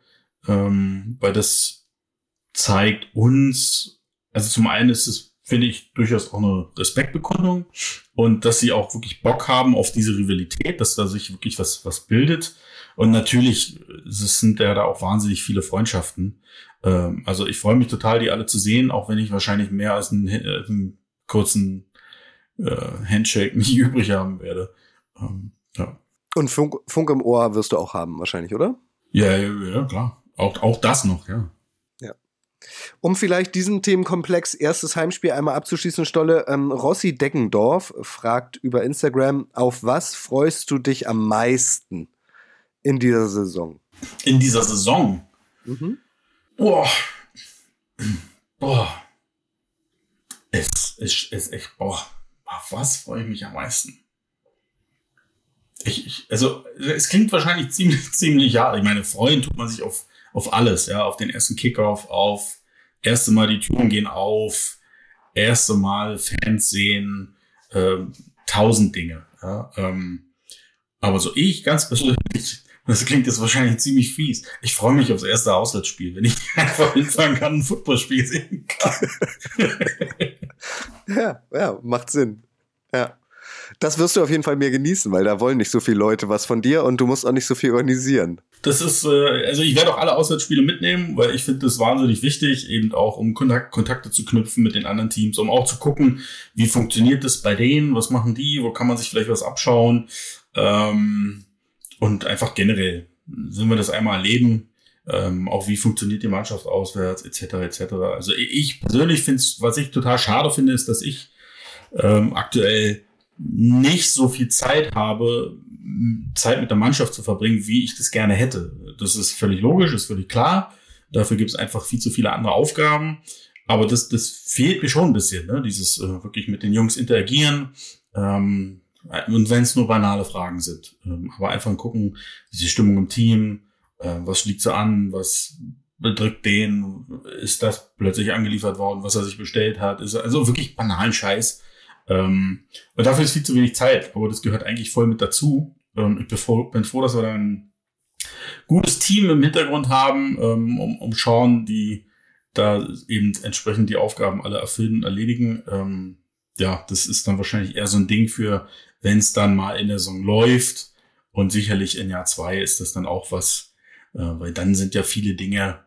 ähm, weil das zeigt uns, also zum einen ist es, finde ich, durchaus auch eine Respektbekundung und dass sie auch wirklich Bock haben auf diese Rivalität, dass da sich wirklich was, was bildet. Und natürlich sind ja da auch wahnsinnig viele Freundschaften. Ähm, also ich freue mich total, die alle zu sehen, auch wenn ich wahrscheinlich mehr als einen, äh, einen kurzen äh, Handshake nicht übrig haben werde. Ähm, ja. Und Funk, Funk im Ohr wirst du auch haben, wahrscheinlich, oder? Ja, ja, ja klar. Auch, auch das noch, ja. Um vielleicht diesen Themenkomplex erstes Heimspiel einmal abzuschließen, Stolle, ähm, Rossi Deckendorf fragt über Instagram, auf was freust du dich am meisten in dieser Saison? In dieser Saison? Mhm. Boah. Boah. Es ist echt, boah. Auf was freue ich mich am meisten? Ich, ich, also, es klingt wahrscheinlich ziemlich, ziemlich ja. Ich meine, freuen tut man sich auf, auf alles, ja, auf den ersten Kickoff, auf erste Mal die Türen gehen auf, erste Mal Fans sehen, äh, tausend Dinge, ja. Ähm, aber so ich ganz persönlich, das klingt jetzt wahrscheinlich ziemlich fies. Ich freue mich aufs erste Auswärtsspiel, wenn ich einfach hinfahren kann, ein Footballspiel sehen kann. ja, ja, macht Sinn. Ja. Das wirst du auf jeden Fall mehr genießen, weil da wollen nicht so viele Leute was von dir und du musst auch nicht so viel organisieren. Das ist, äh, also ich werde auch alle Auswärtsspiele mitnehmen, weil ich finde das wahnsinnig wichtig, eben auch um Kontakt, Kontakte zu knüpfen mit den anderen Teams, um auch zu gucken, wie funktioniert das bei denen, was machen die, wo kann man sich vielleicht was abschauen ähm, und einfach generell sind wir das einmal erleben, ähm, auch wie funktioniert die Mannschaft auswärts, etc. etc. Also ich persönlich finde es, was ich total schade finde, ist, dass ich ähm, aktuell nicht so viel Zeit habe, Zeit mit der Mannschaft zu verbringen, wie ich das gerne hätte. Das ist völlig logisch, ist völlig klar. Dafür gibt es einfach viel zu viele andere Aufgaben. Aber das, das fehlt mir schon ein bisschen, ne? dieses äh, wirklich mit den Jungs interagieren. Ähm, und wenn es nur banale Fragen sind. Ähm, aber einfach gucken, diese Stimmung im Team, äh, was liegt so an, was bedrückt den, ist das plötzlich angeliefert worden, was er sich bestellt hat. Ist also wirklich banalen Scheiß. Ähm, und dafür ist viel zu wenig Zeit, aber das gehört eigentlich voll mit dazu. Ähm, ich bin froh, bin froh, dass wir da ein gutes Team im Hintergrund haben, um, um schauen, die da eben entsprechend die Aufgaben alle erfüllen erledigen. Ja, das ist dann wahrscheinlich eher so ein Ding für, wenn es dann mal in der Saison läuft Und sicherlich in Jahr zwei ist das dann auch was, äh, weil dann sind ja viele Dinge,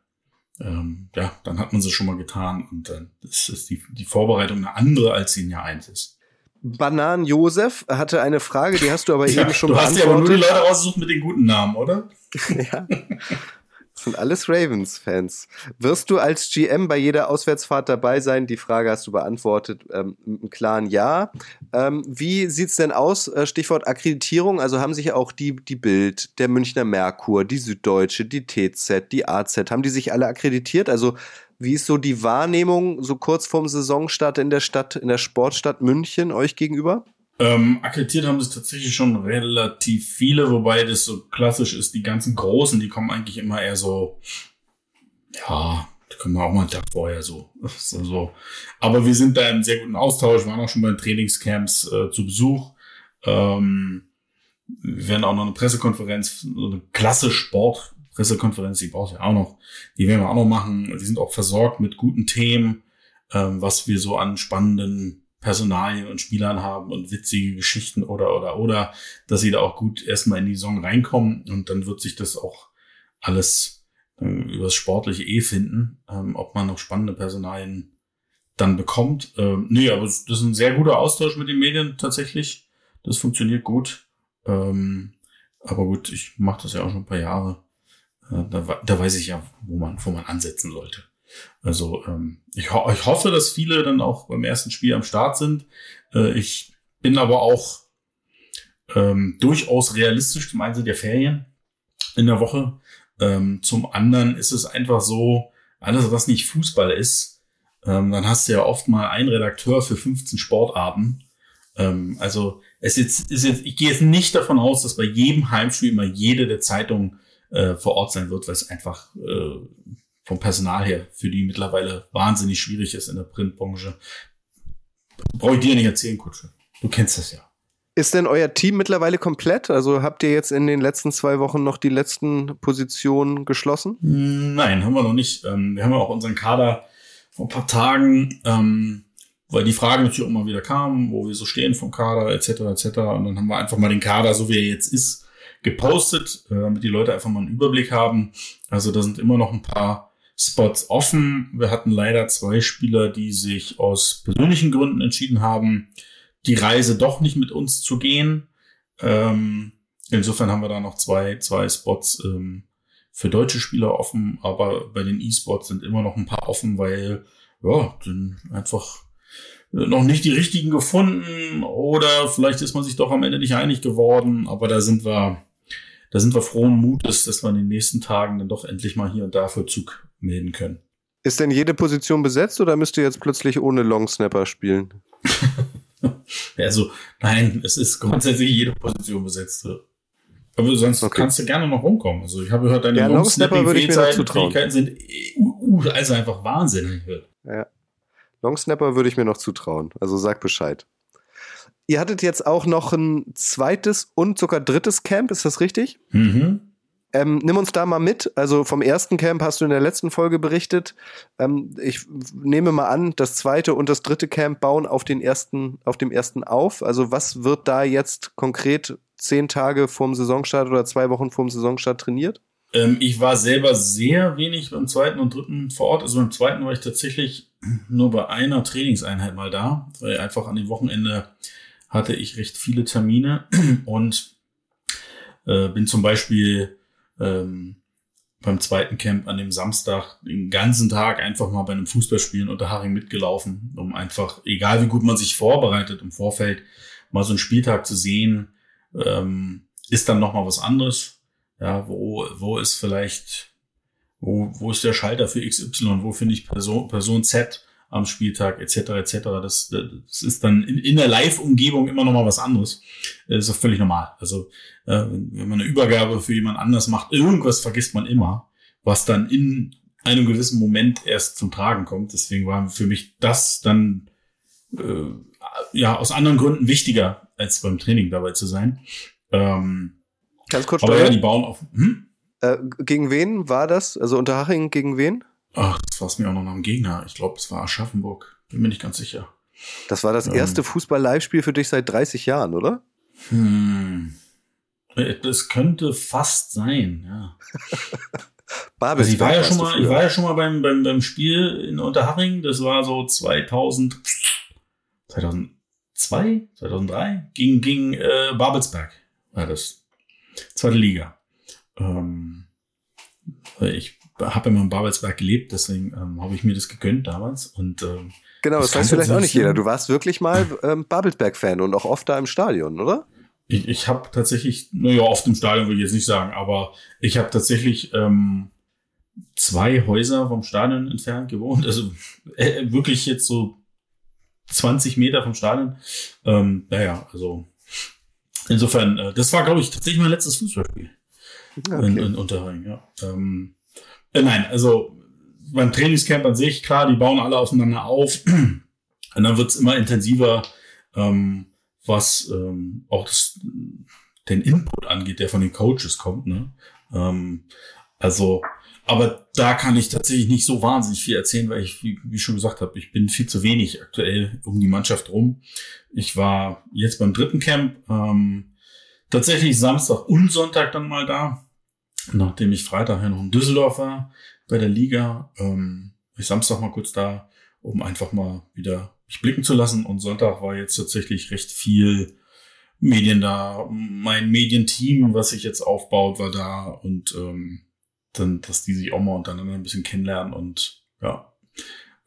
ähm, ja, dann hat man sie schon mal getan und dann ist, ist die, die Vorbereitung eine andere, als sie in Jahr eins ist. Banan Josef hatte eine Frage, die hast du aber ja, eben schon du beantwortet. hast ja aber nur die Leute ausgesucht mit den guten Namen, oder? ja. Das sind alles Ravens-Fans. Wirst du als GM bei jeder Auswärtsfahrt dabei sein? Die Frage hast du beantwortet ähm, mit einem klaren Ja. Ähm, wie sieht's denn aus? Äh, Stichwort Akkreditierung. Also haben sich auch die, die Bild, der Münchner Merkur, die Süddeutsche, die TZ, die AZ, haben die sich alle akkreditiert? Also wie ist so die Wahrnehmung so kurz vorm Saisonstart in der Stadt, in der Sportstadt München euch gegenüber? Ähm, akkreditiert haben es tatsächlich schon relativ viele, wobei das so klassisch ist. Die ganzen Großen, die kommen eigentlich immer eher so, ja, da können wir auch mal einen Tag vorher so. so, so. Aber wir sind da im sehr guten Austausch, waren auch schon bei den Trainingscamps äh, zu Besuch. Ähm, wir werden auch noch eine Pressekonferenz, so eine klasse Sport-Pressekonferenz, die braucht ja auch noch. Die werden wir auch noch machen. Die sind auch versorgt mit guten Themen, ähm, was wir so an spannenden Personalien und Spielern haben und witzige Geschichten oder, oder, oder, dass sie da auch gut erstmal in die Saison reinkommen und dann wird sich das auch alles äh, übers Sportliche eh finden, ähm, ob man noch spannende Personalien dann bekommt. Ähm, nee, aber das ist ein sehr guter Austausch mit den Medien tatsächlich. Das funktioniert gut. Ähm, aber gut, ich mache das ja auch schon ein paar Jahre. Äh, da, da weiß ich ja, wo man, wo man ansetzen sollte. Also ähm, ich, ho ich hoffe, dass viele dann auch beim ersten Spiel am Start sind. Äh, ich bin aber auch ähm, durchaus realistisch. Zum einen sind ja Ferien in der Woche. Ähm, zum anderen ist es einfach so, alles, was nicht Fußball ist, ähm, dann hast du ja oft mal einen Redakteur für 15 Sportarten. Ähm, also es jetzt, ist jetzt, ich gehe jetzt nicht davon aus, dass bei jedem Heimspiel immer jede der Zeitungen äh, vor Ort sein wird, weil es einfach äh, vom Personal her für die mittlerweile wahnsinnig schwierig ist in der Printbranche. Brauche ich dir nicht erzählen, Kutsche. Du kennst das ja. Ist denn euer Team mittlerweile komplett? Also habt ihr jetzt in den letzten zwei Wochen noch die letzten Positionen geschlossen? Nein, haben wir noch nicht. Ähm, wir haben ja auch unseren Kader vor ein paar Tagen, ähm, weil die Frage natürlich auch immer wieder kam, wo wir so stehen vom Kader etc. etc. Und dann haben wir einfach mal den Kader, so wie er jetzt ist, gepostet, äh, damit die Leute einfach mal einen Überblick haben. Also da sind immer noch ein paar Spots offen. Wir hatten leider zwei Spieler, die sich aus persönlichen Gründen entschieden haben, die Reise doch nicht mit uns zu gehen. Ähm, insofern haben wir da noch zwei, zwei Spots ähm, für deutsche Spieler offen, aber bei den E-Spots sind immer noch ein paar offen, weil ja, sind einfach noch nicht die richtigen gefunden oder vielleicht ist man sich doch am Ende nicht einig geworden, aber da sind wir, da sind wir frohen Mutes, dass wir in den nächsten Tagen dann doch endlich mal hier und da Vollzug melden können. Ist denn jede Position besetzt oder müsst ihr jetzt plötzlich ohne Longsnapper spielen? also, nein, es ist grundsätzlich jede Position besetzt. Aber sonst okay. kannst du gerne noch rumkommen. Also ich habe gehört, deine ja, Longsnapper würde ich mir noch zutrauen. Fähigkeiten sind uh, also einfach wahnsinnig. Ja. Longsnapper würde ich mir noch zutrauen. Also sag Bescheid. Ihr hattet jetzt auch noch ein zweites und sogar drittes Camp, ist das richtig? Mhm. Ähm, nimm uns da mal mit. Also vom ersten Camp hast du in der letzten Folge berichtet. Ähm, ich nehme mal an, das zweite und das dritte Camp bauen auf den ersten, auf dem ersten auf. Also was wird da jetzt konkret zehn Tage vorm Saisonstart oder zwei Wochen vorm Saisonstart trainiert? Ähm, ich war selber sehr wenig beim zweiten und dritten vor Ort. Also beim zweiten war ich tatsächlich nur bei einer Trainingseinheit mal da, weil einfach an dem Wochenende hatte ich recht viele Termine und äh, bin zum Beispiel ähm, beim zweiten Camp an dem Samstag den ganzen Tag einfach mal bei einem Fußballspielen unter Haring mitgelaufen, um einfach, egal wie gut man sich vorbereitet im Vorfeld, mal so einen Spieltag zu sehen, ähm, ist dann nochmal was anderes. Ja, wo, wo ist vielleicht, wo, wo ist der Schalter für XY, wo finde ich Person, Person Z am Spieltag, etc., etc. Das, das ist dann in, in der Live-Umgebung immer nochmal was anderes. Das ist auch völlig normal. Also äh, wenn man eine Übergabe für jemand anders macht, irgendwas vergisst man immer, was dann in einem gewissen Moment erst zum Tragen kommt. Deswegen war für mich das dann äh, ja aus anderen Gründen wichtiger, als beim Training dabei zu sein. Ähm, Ganz kurz aber ja, die bauen auf. Hm? Äh, gegen wen war das? Also Unterhaching gegen wen? Ach, das war es mir auch noch nach dem Gegner. Ich glaube, es war Aschaffenburg. Bin mir nicht ganz sicher. Das war das erste ähm, Fußball-Live-Spiel für dich seit 30 Jahren, oder? Hm. Das könnte fast sein, ja. Babelsberg Also ich war ja schon mal, ich war ja schon mal beim, beim, beim Spiel in Unterhaching. Das war so 2000, 2002, 2003 gegen, gegen äh, Babelsberg war das. Zweite Liga. Ähm, ich habe immer in Babelsberg gelebt, deswegen ähm, habe ich mir das gegönnt damals. Und ähm, Genau, das, weiß vielleicht auch nicht jeder. Du warst wirklich mal ähm, Babelsberg-Fan und auch oft da im Stadion, oder? Ich, ich habe tatsächlich, naja, oft im Stadion will ich jetzt nicht sagen, aber ich habe tatsächlich ähm, zwei Häuser vom Stadion entfernt gewohnt. Also äh, wirklich jetzt so 20 Meter vom Stadion. Ähm, naja, also insofern, äh, das war, glaube ich, tatsächlich mein letztes Fußballspiel in, in Unterhaching, ja. Ähm, äh, nein, also beim Trainingscamp an sich, klar, die bauen alle aufeinander auf. Und dann wird's immer intensiver, ähm, was ähm, auch das, den Input angeht, der von den Coaches kommt. Ne? Ähm, also, aber da kann ich tatsächlich nicht so wahnsinnig viel erzählen, weil ich, wie, wie schon gesagt habe, ich bin viel zu wenig aktuell um die Mannschaft rum. Ich war jetzt beim dritten Camp, ähm, tatsächlich Samstag und Sonntag dann mal da, nachdem ich Freitag ja noch in Düsseldorf war bei der Liga. Ähm, ich Samstag mal kurz da, um einfach mal wieder mich blicken zu lassen. Und Sonntag war jetzt tatsächlich recht viel Medien da. Mein Medienteam, was sich jetzt aufbaut, war da und ähm, dann, dass die sich auch mal untereinander ein bisschen kennenlernen und ja,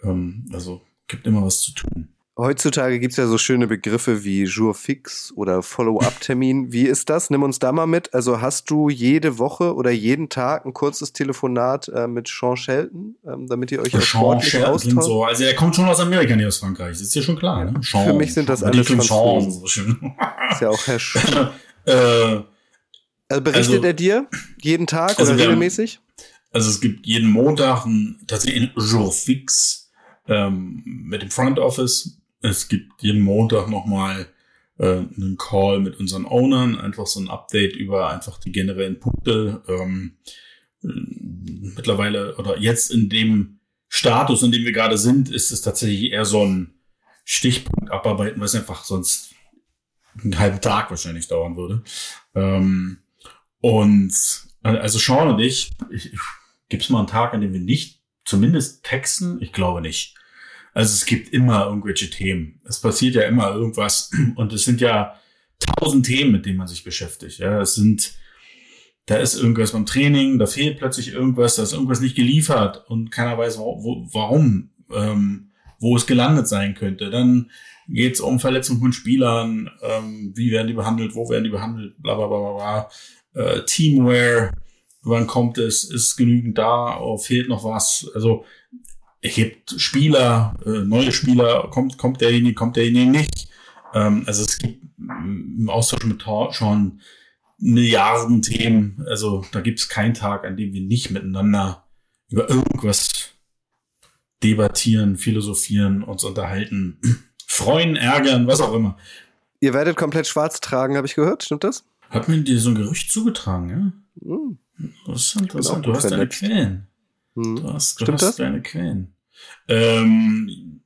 ähm, also gibt immer was zu tun. Heutzutage gibt's ja so schöne Begriffe wie Jour fix oder Follow-up-Termin. Wie ist das? Nimm uns da mal mit. Also hast du jede Woche oder jeden Tag ein kurzes Telefonat äh, mit Sean Shelton, ähm, damit ihr euch auch Sean sportlich Shelton austauscht? so, also er kommt schon aus Amerika, nicht aus Frankreich. Das ist ja schon klar, ne? Sean, Für mich sind das alles Franzosen. so schön. Ist ja auch Herr Sch äh, Also berichtet Also- er dir jeden Tag Also oder regelmäßig? Also es gibt jeden Montag ein, tatsächlich ein Jour fix ähm, mit dem Front Office. Es gibt jeden Montag nochmal äh, einen Call mit unseren Ownern, einfach so ein Update über einfach die generellen Punkte. Ähm, äh, mittlerweile oder jetzt in dem Status, in dem wir gerade sind, ist es tatsächlich eher so ein Stichpunkt abarbeiten, was einfach sonst einen halben Tag wahrscheinlich dauern würde. Ähm, und äh, also Sean und ich, ich, ich gibt es mal einen Tag, an dem wir nicht zumindest texten? Ich glaube nicht. Also es gibt immer irgendwelche Themen. Es passiert ja immer irgendwas und es sind ja tausend Themen, mit denen man sich beschäftigt. Ja, es sind, da ist irgendwas beim Training, da fehlt plötzlich irgendwas, da ist irgendwas nicht geliefert und keiner weiß, wo, warum, ähm, wo es gelandet sein könnte. Dann geht es um Verletzungen von Spielern, ähm, wie werden die behandelt, wo werden die behandelt, bla bla bla bla. Äh, Teamwear, wann kommt es, ist genügend da, oh, fehlt noch was. Also es gibt Spieler, äh, neue Spieler, kommt, kommt derjenige, kommt derjenige nicht. Ähm, also es gibt mm, im Austausch mit Tor schon Milliarden Themen. Also da gibt es keinen Tag, an dem wir nicht miteinander über irgendwas debattieren, philosophieren, uns unterhalten, freuen, ärgern, was auch immer. Ihr werdet komplett schwarz tragen, habe ich gehört. Stimmt das? Hat mir dir so ein Gerücht zugetragen, ja? Hm. Das ist interessant. Du hast deine. Quellen. Hm. Du hast, du Stimmt hast das? deine Quellen. Ähm,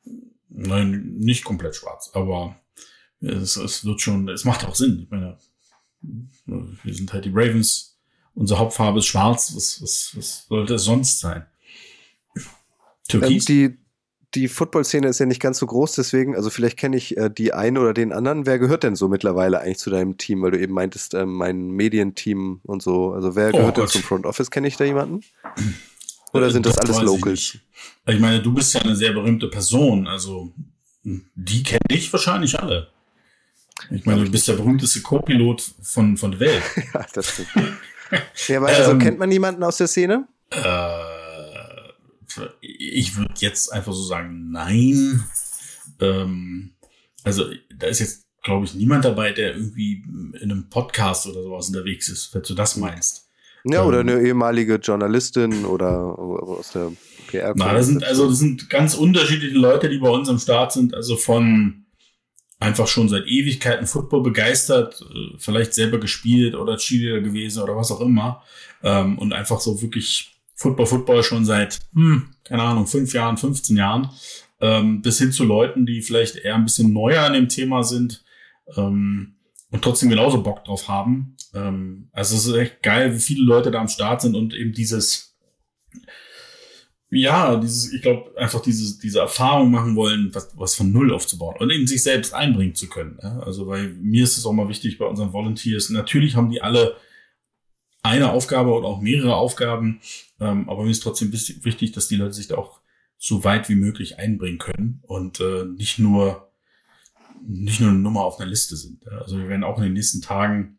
nein, nicht komplett schwarz, aber es, es wird schon, es macht auch Sinn. Ich meine, wir sind halt die Ravens. Unsere Hauptfarbe ist schwarz. Was, was, was sollte es sonst sein? Ähm, Türkis? die die Football-Szene ist ja nicht ganz so groß, deswegen, also vielleicht kenne ich äh, die einen oder den anderen. Wer gehört denn so mittlerweile eigentlich zu deinem Team? Weil du eben meintest, ähm, mein Medienteam und so. Also wer Oh gehört denn Gott. zum Front Office? Kenne ich da jemanden? Oder sind das Äh, alles ich Locals? nicht. Ich meine, du bist ja eine sehr berühmte Person, also die kennen dich wahrscheinlich alle. Ich meine, du bist der berühmteste Co-Pilot von, von der Welt. Ja, das stimmt. ja, aber also Ähm, kennt man jemanden aus der Szene? Äh, ich würde jetzt einfach so sagen, nein. Ähm, also da ist jetzt, glaube ich, niemand dabei, der irgendwie in einem Podcast oder sowas unterwegs ist, falls du das meinst. Ja, oder ähm, eine ehemalige Journalistin oder aus der PR. Na, das sind also das sind ganz unterschiedliche Leute, die bei uns am Start sind. Also von einfach schon seit Ewigkeiten Football begeistert, äh, vielleicht selber gespielt oder Cheerleader gewesen oder was auch immer. Ähm, und einfach so wirklich Football, Football schon seit, hm, keine Ahnung, fünf Jahren, 15 Jahren, ähm, bis hin zu Leuten, die vielleicht eher ein bisschen neuer an dem Thema sind. Ähm, und trotzdem genauso Bock drauf haben. Ähm, also es ist echt geil, wie viele Leute da am Start sind und eben dieses, ja, dieses, ich glaube, einfach dieses, diese Erfahrung machen wollen, was, was von Null aufzubauen und eben sich selbst einbringen zu können. Ja? Also weil mir ist es auch mal wichtig bei unseren Volunteers. Natürlich haben die alle eine Aufgabe oder auch mehrere Aufgaben, ähm, aber mir ist trotzdem wichtig, dass die Leute sich da auch so weit wie möglich einbringen können und äh, nicht nur nicht nur eine Nummer auf einer Liste sind. Also wir werden auch in den nächsten Tagen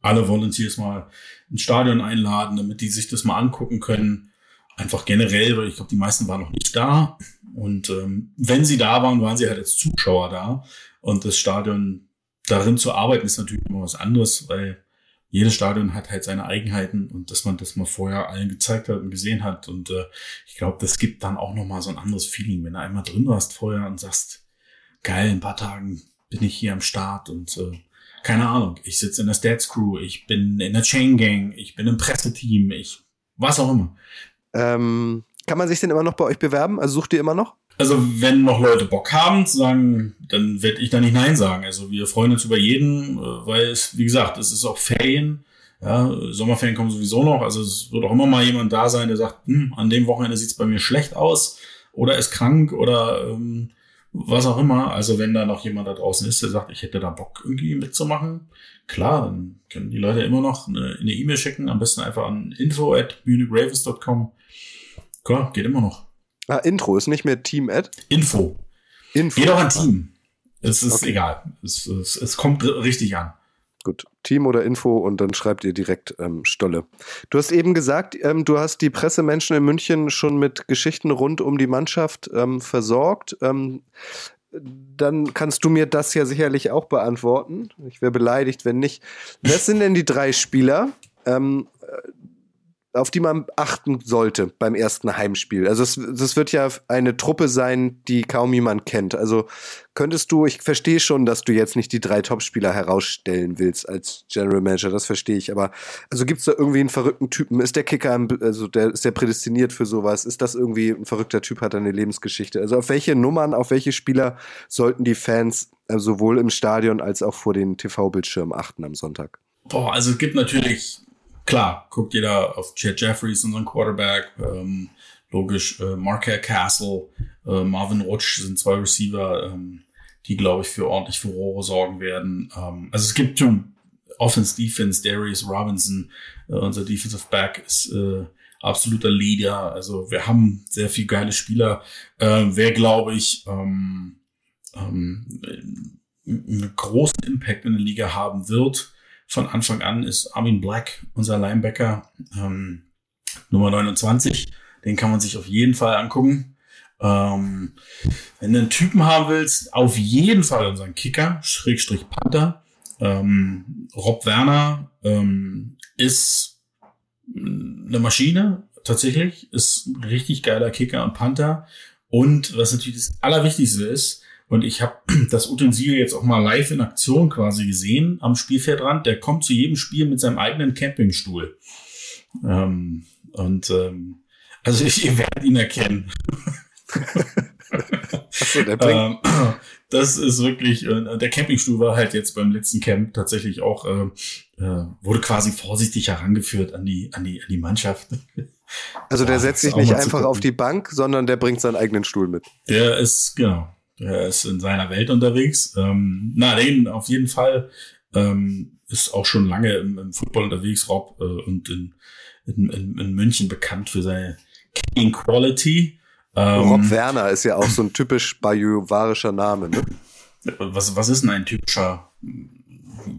alle Volunteers mal ins Stadion einladen, damit die sich das mal angucken können einfach generell, weil ich glaube, die meisten waren noch nicht da. Und ähm, wenn sie da waren, waren sie halt als Zuschauer da. Und das Stadion darin zu arbeiten, ist natürlich immer was anderes, weil jedes Stadion hat halt seine Eigenheiten und dass man das mal vorher allen gezeigt hat und gesehen hat. Und äh, ich glaube, das gibt dann auch nochmal so ein anderes Feeling, wenn du einmal drin warst vorher und sagst, geil, in ein paar Tagen bin ich hier am Start und äh, keine Ahnung, ich sitze in der Stats Crew, ich bin in der Chain Gang, ich bin im Presseteam, ich was auch immer. Ähm, kann man sich denn immer noch bei euch bewerben? Also sucht ihr immer noch? Also wenn noch Leute Bock haben zu sagen, dann werde ich da nicht Nein sagen. Also wir freuen uns über jeden, äh, weil es, wie gesagt, es ist auch Ferien. Ja, Sommerferien kommen sowieso noch. Also es wird auch immer mal jemand da sein, der sagt, hm, an dem Wochenende sieht es bei mir schlecht aus oder ist krank oder ähm, was auch immer. Also wenn da noch jemand da draußen ist, der sagt, ich hätte da Bock irgendwie mitzumachen, klar, dann können die Leute immer noch eine E-Mail e schicken, am besten einfach an info at munichravens.com Klar, geht immer noch. Ah, Intro ist nicht mehr Team Ad? Info. Info. Geht auch an Team. Es ist okay. egal. Es, es, es kommt richtig an. Gut, Team oder Info und dann schreibt ihr direkt ähm, Stolle. Du hast eben gesagt, ähm, du hast die Pressemenschen in München schon mit Geschichten rund um die Mannschaft ähm, versorgt. Ähm, dann kannst du mir das ja sicherlich auch beantworten. Ich wäre beleidigt, wenn nicht. Wer sind denn die drei Spieler, ähm, auf die man achten sollte beim ersten Heimspiel. Also es, das wird ja eine Truppe sein, die kaum jemand kennt. Also könntest du, ich verstehe schon, dass du jetzt nicht die drei Topspieler herausstellen willst als General Manager, das verstehe ich. Aber also gibt es da irgendwie einen verrückten Typen? Ist der Kicker, also der ist der prädestiniert für sowas? Ist das irgendwie ein verrückter Typ, hat eine Lebensgeschichte? Also auf welche Nummern, auf welche Spieler sollten die Fans äh, sowohl im Stadion als auch vor den TV-Bildschirmen achten am Sonntag? Boah, also es gibt natürlich klar, guckt jeder auf Chet Jeffries, unseren Quarterback, ähm, logisch, äh, Marquette Castle, äh, Marvin Rutsch sind zwei Receiver, ähm, die, glaube ich, für ordentlich Furore sorgen werden. Ähm, also es gibt schon Offense, Defense, Darius Robinson, äh, unser Defensive Back ist äh, absoluter Leader. Also wir haben sehr viel geile Spieler. Äh, wer, glaube ich, ähm, ähm, einen großen Impact in der Liga haben wird, von Anfang an ist Armin Black, unser Linebacker, ähm, Nummer 29. Den kann man sich auf jeden Fall angucken. Ähm, wenn du einen Typen haben willst, auf jeden Fall unseren Kicker, Schrägstrich Panther. Ähm, Rob Werner ähm, ist eine Maschine, tatsächlich, ist ein richtig geiler Kicker und Panther. Und was natürlich das Allerwichtigste ist, und ich habe das Utensil jetzt auch mal live in Aktion quasi gesehen am Spielfeldrand. Der kommt zu jedem Spiel mit seinem eigenen Campingstuhl. Ähm, und ähm, also ich, ihr werdet ihn erkennen. so, der ähm, das ist wirklich, äh, der Campingstuhl war halt jetzt beim letzten Camp tatsächlich auch, äh, äh, wurde quasi vorsichtig herangeführt an die, an die, an die Mannschaft. Also der setzt sich nicht einfach auf die Bank, sondern der bringt seinen eigenen Stuhl mit. Der ist, genau, er ist in seiner Welt unterwegs. Ähm, na, den auf jeden Fall ähm, ist auch schon lange im, im Football unterwegs, Rob, äh, und in, in, in, in München bekannt für seine King Quality. Ähm, Rob Werner ist ja auch so ein typisch bajuwarischer Name, ne? Was, was ist denn ein typischer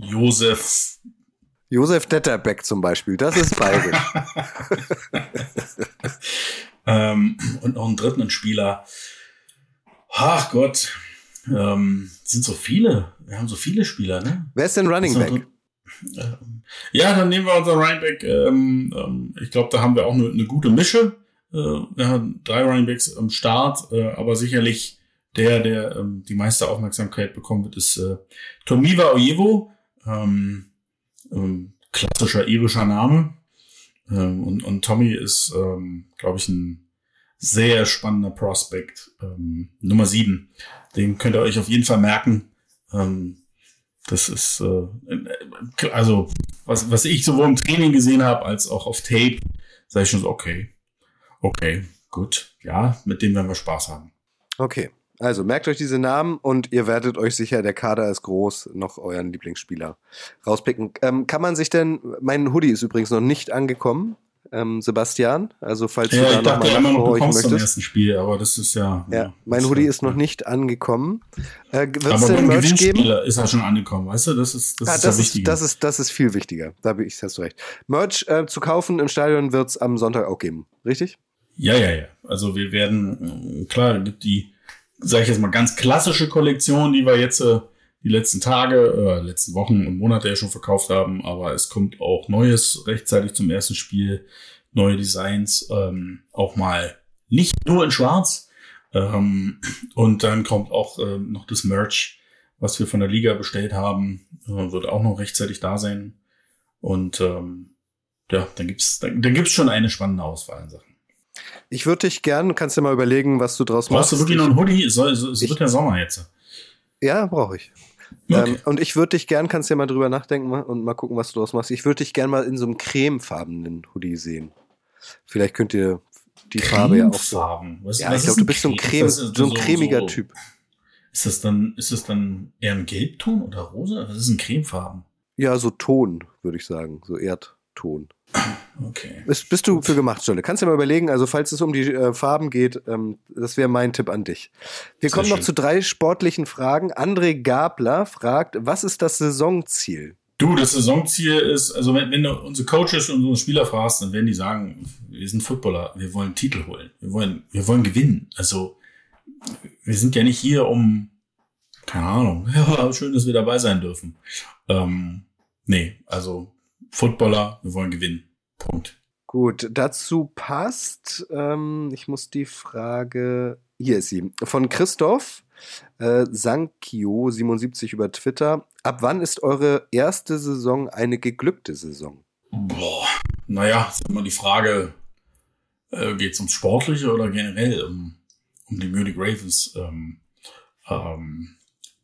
Josef? Josef Detterbeck zum Beispiel, das ist bayerisch. ähm, und noch einen dritten Spieler, Ach Gott, ähm, sind so viele. Wir haben so viele Spieler, ne? Wer ist denn Running Back? Ähm, ja, dann nehmen wir unser Running Back. Ähm, ähm, ich glaube, da haben wir auch eine, eine gute Mische. Äh, wir haben drei Running Backs am Start, äh, aber sicherlich der, der ähm, die meiste Aufmerksamkeit bekommen wird, ist äh, Tomiva Ojevo. Ähm, ähm, klassischer irischer Name. Ähm, und, und Tommy ist, ähm, glaube ich, ein sehr spannender Prospect. Ähm, Nummer sieben. Den könnt ihr euch auf jeden Fall merken. Ähm, Das ist äh, also was, was ich sowohl im Training gesehen habe als auch auf Tape, sage ich schon so, okay, okay, gut, ja, mit dem werden wir Spaß haben. Okay, also merkt euch diese Namen und ihr werdet euch sicher, der Kader ist groß, noch euren Lieblingsspieler rauspicken. Ähm, kann man sich denn, mein Hoodie ist übrigens noch nicht angekommen, ähm, Sebastian, also falls ja, du da da nochmal nachhorchen möchtest. Im ersten Spiel, aber das ist ja. Ja, mein Hoodie ist noch nicht angekommen. Äh, Wird es denn Merch geben? ist er schon angekommen, weißt du? Das ist das, ah, ist das, ist, das ist das ist viel wichtiger. Da bin ich, hast du recht. Merch äh, zu kaufen im Stadion wird es am Sonntag auch geben, richtig? Ja, ja, ja. Also wir werden, äh, klar, gibt die, sage ich jetzt mal, ganz klassische Kollektion, die wir jetzt äh, die letzten Tage, äh, letzten Wochen und Monate ja schon verkauft haben, aber es kommt auch Neues rechtzeitig zum ersten Spiel, neue Designs, ähm, auch mal nicht nur in Schwarz. Ähm, und dann kommt auch äh, noch das Merch, was wir von der Liga bestellt haben, äh, wird auch noch rechtzeitig da sein. Und ähm, ja, dann gibt's, dann, dann gibt's schon eine spannende Auswahl an Sachen. Ich würde dich gern, kannst du mal überlegen, was du draus machst. Brauchst du wirklich noch ein Hoodie? Es, es, es wird ja Sommer jetzt. Ja, brauche ich. Okay. Ähm, und ich würde dich gern, kannst ja mal drüber nachdenken und mal gucken, was du draus machst. Ich würde dich gern mal in so einem cremefarbenen Hoodie sehen. Vielleicht könnt ihr die Farbe ja auch so. Was, ja, was ich glaube, du bist so ein, Creme, so ein cremiger so, Typ. Ist das dann, ist das dann eher ein Gelbton oder rosa? Was ist ein Cremefarben? Ja, so Ton, würde ich sagen. So Erdton. Okay. Bist, bist du für gemacht, Jolle? Kannst du mal überlegen, also falls es um die äh, Farben geht, ähm, das wäre mein Tipp an dich. Wir Sehr kommen schön. noch zu drei sportlichen Fragen. André Gabler fragt, was ist das Saisonziel? Du, das Saisonziel ist, also wenn, wenn du unsere Coaches und unsere Spieler fragst, dann werden die sagen, wir sind Footballer, wir wollen Titel holen, wir wollen, wir wollen gewinnen. Also wir sind ja nicht hier, um, keine Ahnung, ja, schön, dass wir dabei sein dürfen. Ähm, nee, also Footballer, wir wollen gewinnen. Punkt. Gut, dazu passt, ähm, ich muss die Frage, hier ist sie, von Christoph äh, Sankio77 über Twitter. Ab wann ist eure erste Saison eine geglückte Saison? Boah, naja, ist immer die Frage, äh, geht es ums Sportliche oder generell um, um die Munich Ravens? Ähm, ähm,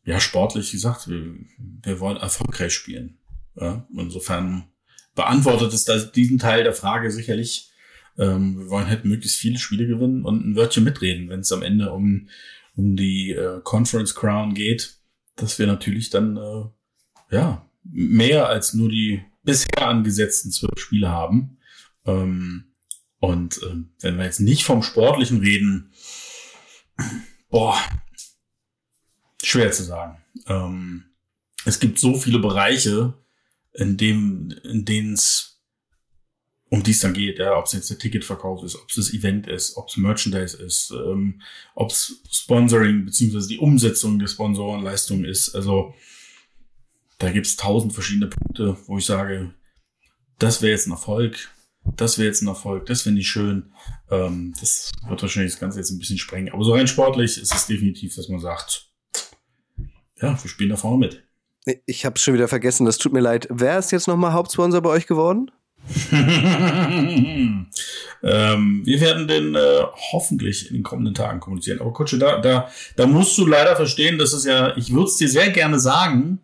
ja, sportlich gesagt, wir, wir wollen erfolgreich spielen. Ja? Insofern beantwortet es das, diesen Teil der Frage sicherlich. Ähm, wir wollen halt möglichst viele Spiele gewinnen und ein Wörtchen mitreden, wenn es am Ende um, um die äh, Conference Crown geht, dass wir natürlich dann äh, ja mehr als nur die bisher angesetzten zwölf Spiele haben. Ähm, und äh, wenn wir jetzt nicht vom Sportlichen reden, boah, schwer zu sagen. Ähm, es gibt so viele Bereiche, in dem, in denen es um die es dann geht, ja, ob es jetzt der Ticketverkauf ist, ob es das Event ist, ob es Merchandise ist, ähm, ob es Sponsoring beziehungsweise die Umsetzung der Sponsorenleistung ist. Also da gibt es tausend verschiedene Punkte, wo ich sage, das wäre jetzt ein Erfolg, das wäre jetzt ein Erfolg, das finde ich schön. Ähm, das wird wahrscheinlich das Ganze jetzt ein bisschen sprengen. Aber so rein sportlich ist es definitiv, dass man sagt, ja, wir spielen da vorne mit. Ich habe schon wieder vergessen, das tut mir leid. Wer ist jetzt nochmal Hauptsponsor bei euch geworden? ähm, wir werden den äh, hoffentlich in den kommenden Tagen kommunizieren. Aber Kutsche, da, da, da musst du leider verstehen, dass es ja, ich würde es dir sehr gerne sagen,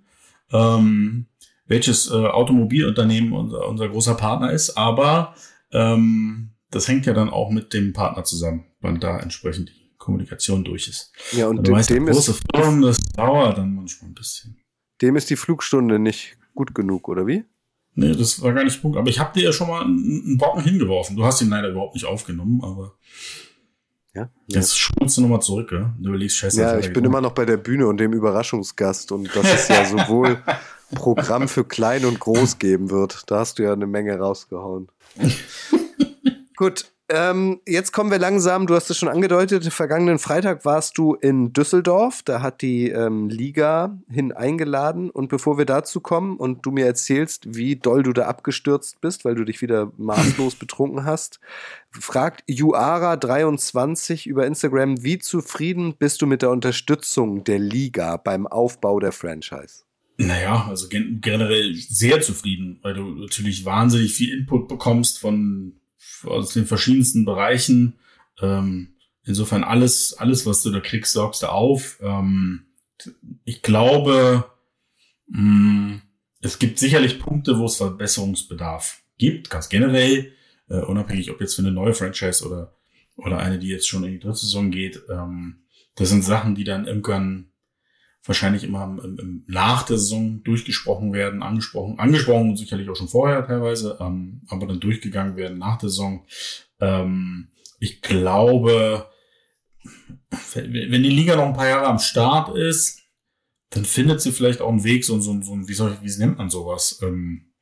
ähm, welches äh, Automobilunternehmen unser, unser großer Partner ist, aber ähm, das hängt ja dann auch mit dem Partner zusammen, wann da entsprechend die Kommunikation durch ist. Ja, und dem, dem große ist, Firmen, das dauert dann manchmal ein bisschen. Dem ist die Flugstunde nicht gut genug, oder wie? Nee, das war gar nicht Punkt. Aber ich habe dir ja schon mal einen Brocken hingeworfen. Du hast ihn leider überhaupt nicht aufgenommen, aber. Ja. Jetzt ja. spulst du nochmal zurück, ja? Du überlegst, scheiße. Ja, ich bin immer noch bei der Bühne und dem Überraschungsgast und das ist ja sowohl Programm für klein und groß geben wird. Da hast du ja eine Menge rausgehauen. Gut, ähm, jetzt kommen wir langsam, du hast es schon angedeutet, vergangenen Freitag warst du in Düsseldorf, da hat die ähm, Liga hin eingeladen und bevor wir dazu kommen und du mir erzählst, wie doll du da abgestürzt bist, weil du dich wieder maßlos betrunken hast, fragt Juara23 über Instagram, wie zufrieden bist du mit der Unterstützung der Liga beim Aufbau der Franchise? Naja, also generell sehr zufrieden, weil du natürlich wahnsinnig viel Input bekommst von aus den verschiedensten Bereichen. Ähm, insofern alles, alles, was du da kriegst, sorgst du auf. Ähm, ich glaube, Mm, es gibt sicherlich Punkte, wo es Verbesserungsbedarf gibt, ganz generell, äh, unabhängig ob jetzt für eine neue Franchise oder, oder eine, die jetzt schon in die dritte Saison geht. Ähm, das sind Sachen, die dann irgendwann wahrscheinlich immer im, im, nach der Saison durchgesprochen werden, angesprochen, angesprochen und sicherlich auch schon vorher teilweise, ähm, aber dann durchgegangen werden nach der Saison. Ähm, ich glaube, wenn die Liga noch ein paar Jahre am Start ist, dann findet sie vielleicht auch einen Weg, so, so, so wie soll ich, wie nennt man sowas? Ähm,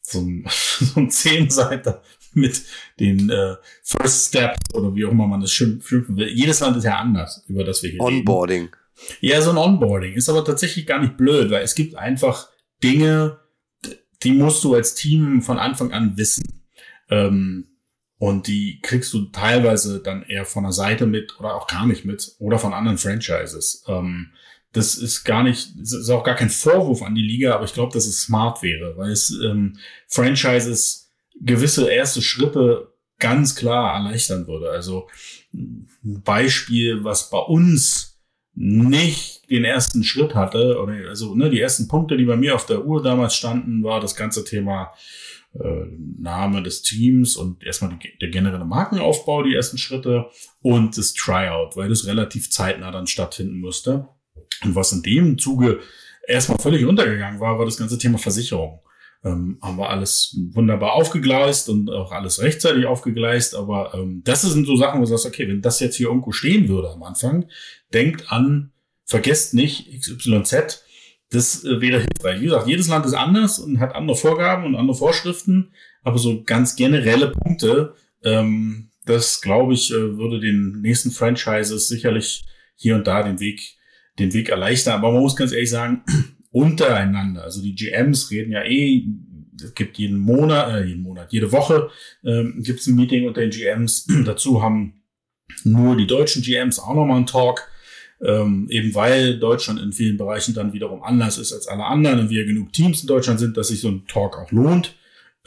so ein, so ein Zehnseiter mit den äh, First Steps oder wie auch immer man das schimpfen will. Jedes Land ist ja anders, über das wir hier Onboarding. Reden. Ja, so ein Onboarding ist aber tatsächlich gar nicht blöd, weil es gibt einfach Dinge, die musst du als Team von Anfang an wissen. Ähm, und die kriegst du teilweise dann eher von der Seite mit oder auch gar nicht mit oder von anderen Franchises. Ähm, das ist gar nicht, das ist auch gar kein Vorwurf an die Liga, aber ich glaube, dass es smart wäre, weil es ähm, Franchises gewisse erste Schritte ganz klar erleichtern würde. Also ein Beispiel, was bei uns nicht den ersten Schritt hatte, oder also ne, die ersten Punkte, die bei mir auf der Uhr damals standen, war das ganze Thema äh, Name des Teams und erstmal die, der generelle Markenaufbau, die ersten Schritte und das Tryout, weil das relativ zeitnah dann stattfinden musste. Und was in dem Zuge erstmal völlig untergegangen war, war das ganze Thema Versicherung. Ähm, haben wir alles wunderbar aufgegleist und auch alles rechtzeitig aufgegleist, aber ähm, das sind so Sachen, wo du sagst, okay, wenn das jetzt hier irgendwo stehen würde am Anfang, denkt an, vergesst nicht XYZ, das äh, wäre hilfreich. Wie gesagt, jedes Land ist anders und hat andere Vorgaben und andere Vorschriften, aber so ganz generelle Punkte, ähm, das glaube ich, äh, würde den nächsten Franchises sicherlich hier und da den Weg den Weg erleichtern. Aber man muss ganz ehrlich sagen, untereinander, also die GMs reden ja eh, es gibt jeden Monat, äh, jeden Monat, jede Woche ähm, gibt es ein Meeting unter den GMs. Dazu haben nur die deutschen GMs auch nochmal einen Talk, ähm, eben weil Deutschland in vielen Bereichen dann wiederum anders ist als alle anderen und wir genug Teams in Deutschland sind, dass sich so ein Talk auch lohnt.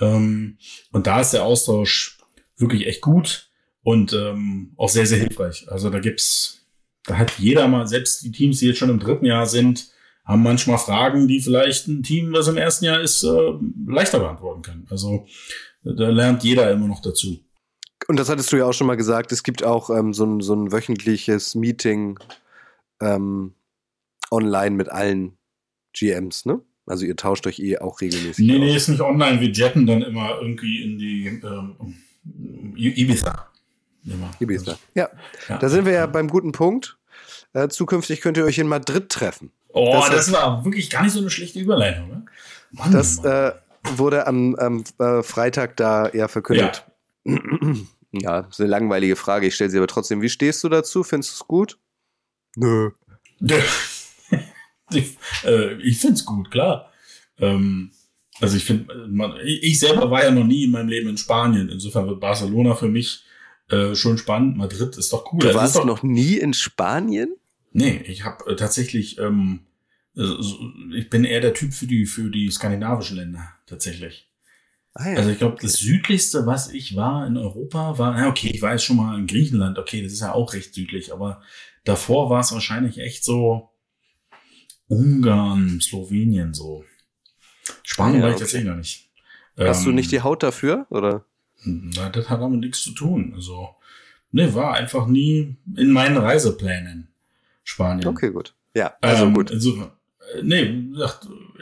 Ähm, und da ist der Austausch wirklich echt gut und ähm, auch sehr, sehr hilfreich. Also da gibt's da hat jeder mal, selbst die Teams, die jetzt schon im dritten Jahr sind, haben manchmal Fragen, die vielleicht ein Team, das im ersten Jahr ist, äh, leichter beantworten kann. Also da lernt jeder immer noch dazu. Und das hattest du ja auch schon mal gesagt, es gibt auch ähm, so, ein, so ein wöchentliches Meeting ähm, online mit allen GMs, ne? Also ihr tauscht euch eh auch regelmäßig. Nee, aus. nee, ist nicht online. Wir jetten dann immer irgendwie in die ähm, Ibiza. Immer. Ibiza. Ja. ja. Da sind wir ja beim guten Punkt. Äh, zukünftig könnt ihr euch in Madrid treffen. Oh, das, das war wirklich gar nicht so eine schlechte Überleitung. Ne? Mann, das Mann. Äh, wurde am, am äh, Freitag da ja verkündet. Ja. ja, das ist eine langweilige Frage. Ich stelle sie aber trotzdem. Wie stehst du dazu? Findest du es gut? Nö. ich äh, ich finde es gut, klar. Ähm, also ich finde, ich selber war ja noch nie in meinem Leben in Spanien. Insofern wird Barcelona für mich äh, schon spannend. Madrid ist doch cool. Du warst doch, noch nie in Spanien? Nee, ich habe äh, tatsächlich, ähm, äh, ich bin eher der Typ für die, für die skandinavischen Länder, tatsächlich. Ah, ja. Also ich glaube, das südlichste, was ich war in Europa, war, ja, okay, ich war jetzt schon mal in Griechenland, okay, das ist ja auch recht südlich, aber davor war es wahrscheinlich echt so Ungarn, Slowenien so. Spanien ja, war ich okay. tatsächlich noch nicht. Hast ähm, du nicht die Haut dafür, oder? Na, das hat damit nichts zu tun. Also, ne, war einfach nie in meinen Reiseplänen Spanien. Okay, gut. Ja, also ähm, gut. Also, nee,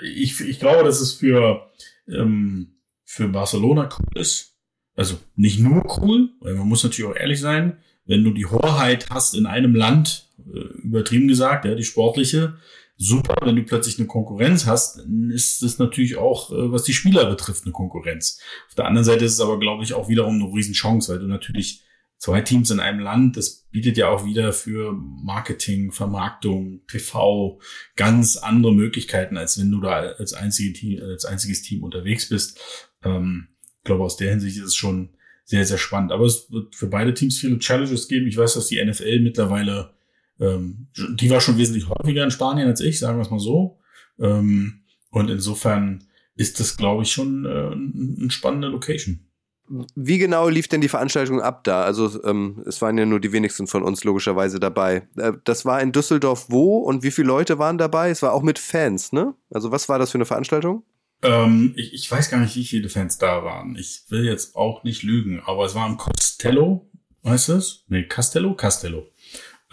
ich, ich glaube, dass es für, ähm, für Barcelona cool ist. Also nicht nur cool, weil man muss natürlich auch ehrlich sein, wenn du die Hoheit hast in einem Land, äh, übertrieben gesagt, ja, die sportliche, super. Wenn du plötzlich eine Konkurrenz hast, dann ist das natürlich auch, äh, was die Spieler betrifft, eine Konkurrenz. Auf der anderen Seite ist es aber, glaube ich, auch wiederum eine Riesenchance, weil du natürlich zwei Teams in einem Land, das bietet ja auch wieder für Marketing, Vermarktung, TV ganz andere Möglichkeiten, als wenn du da als, einzige Team, als einziges Team unterwegs bist. Ähm, ich glaube, aus der Hinsicht ist es schon sehr, sehr spannend. Aber es wird für beide Teams viele Challenges geben. Ich weiß, dass die NFL mittlerweile ähm, die war schon wesentlich häufiger in Spanien als ich, sagen wir es mal so. Ähm, und insofern ist das, glaube ich, schon äh, eine spannende Location. Wie genau lief denn die Veranstaltung ab da? Also ähm, es waren ja nur die wenigsten von uns logischerweise dabei. Äh, das war in Düsseldorf wo und wie viele Leute waren dabei? Es war auch mit Fans, ne? Also was war das für eine Veranstaltung? Ähm, ich, ich, weiß gar nicht, wie viele Fans da waren. Ich will jetzt auch nicht lügen, aber es war im Costello, weißt du es? Nee, Castello? Castello.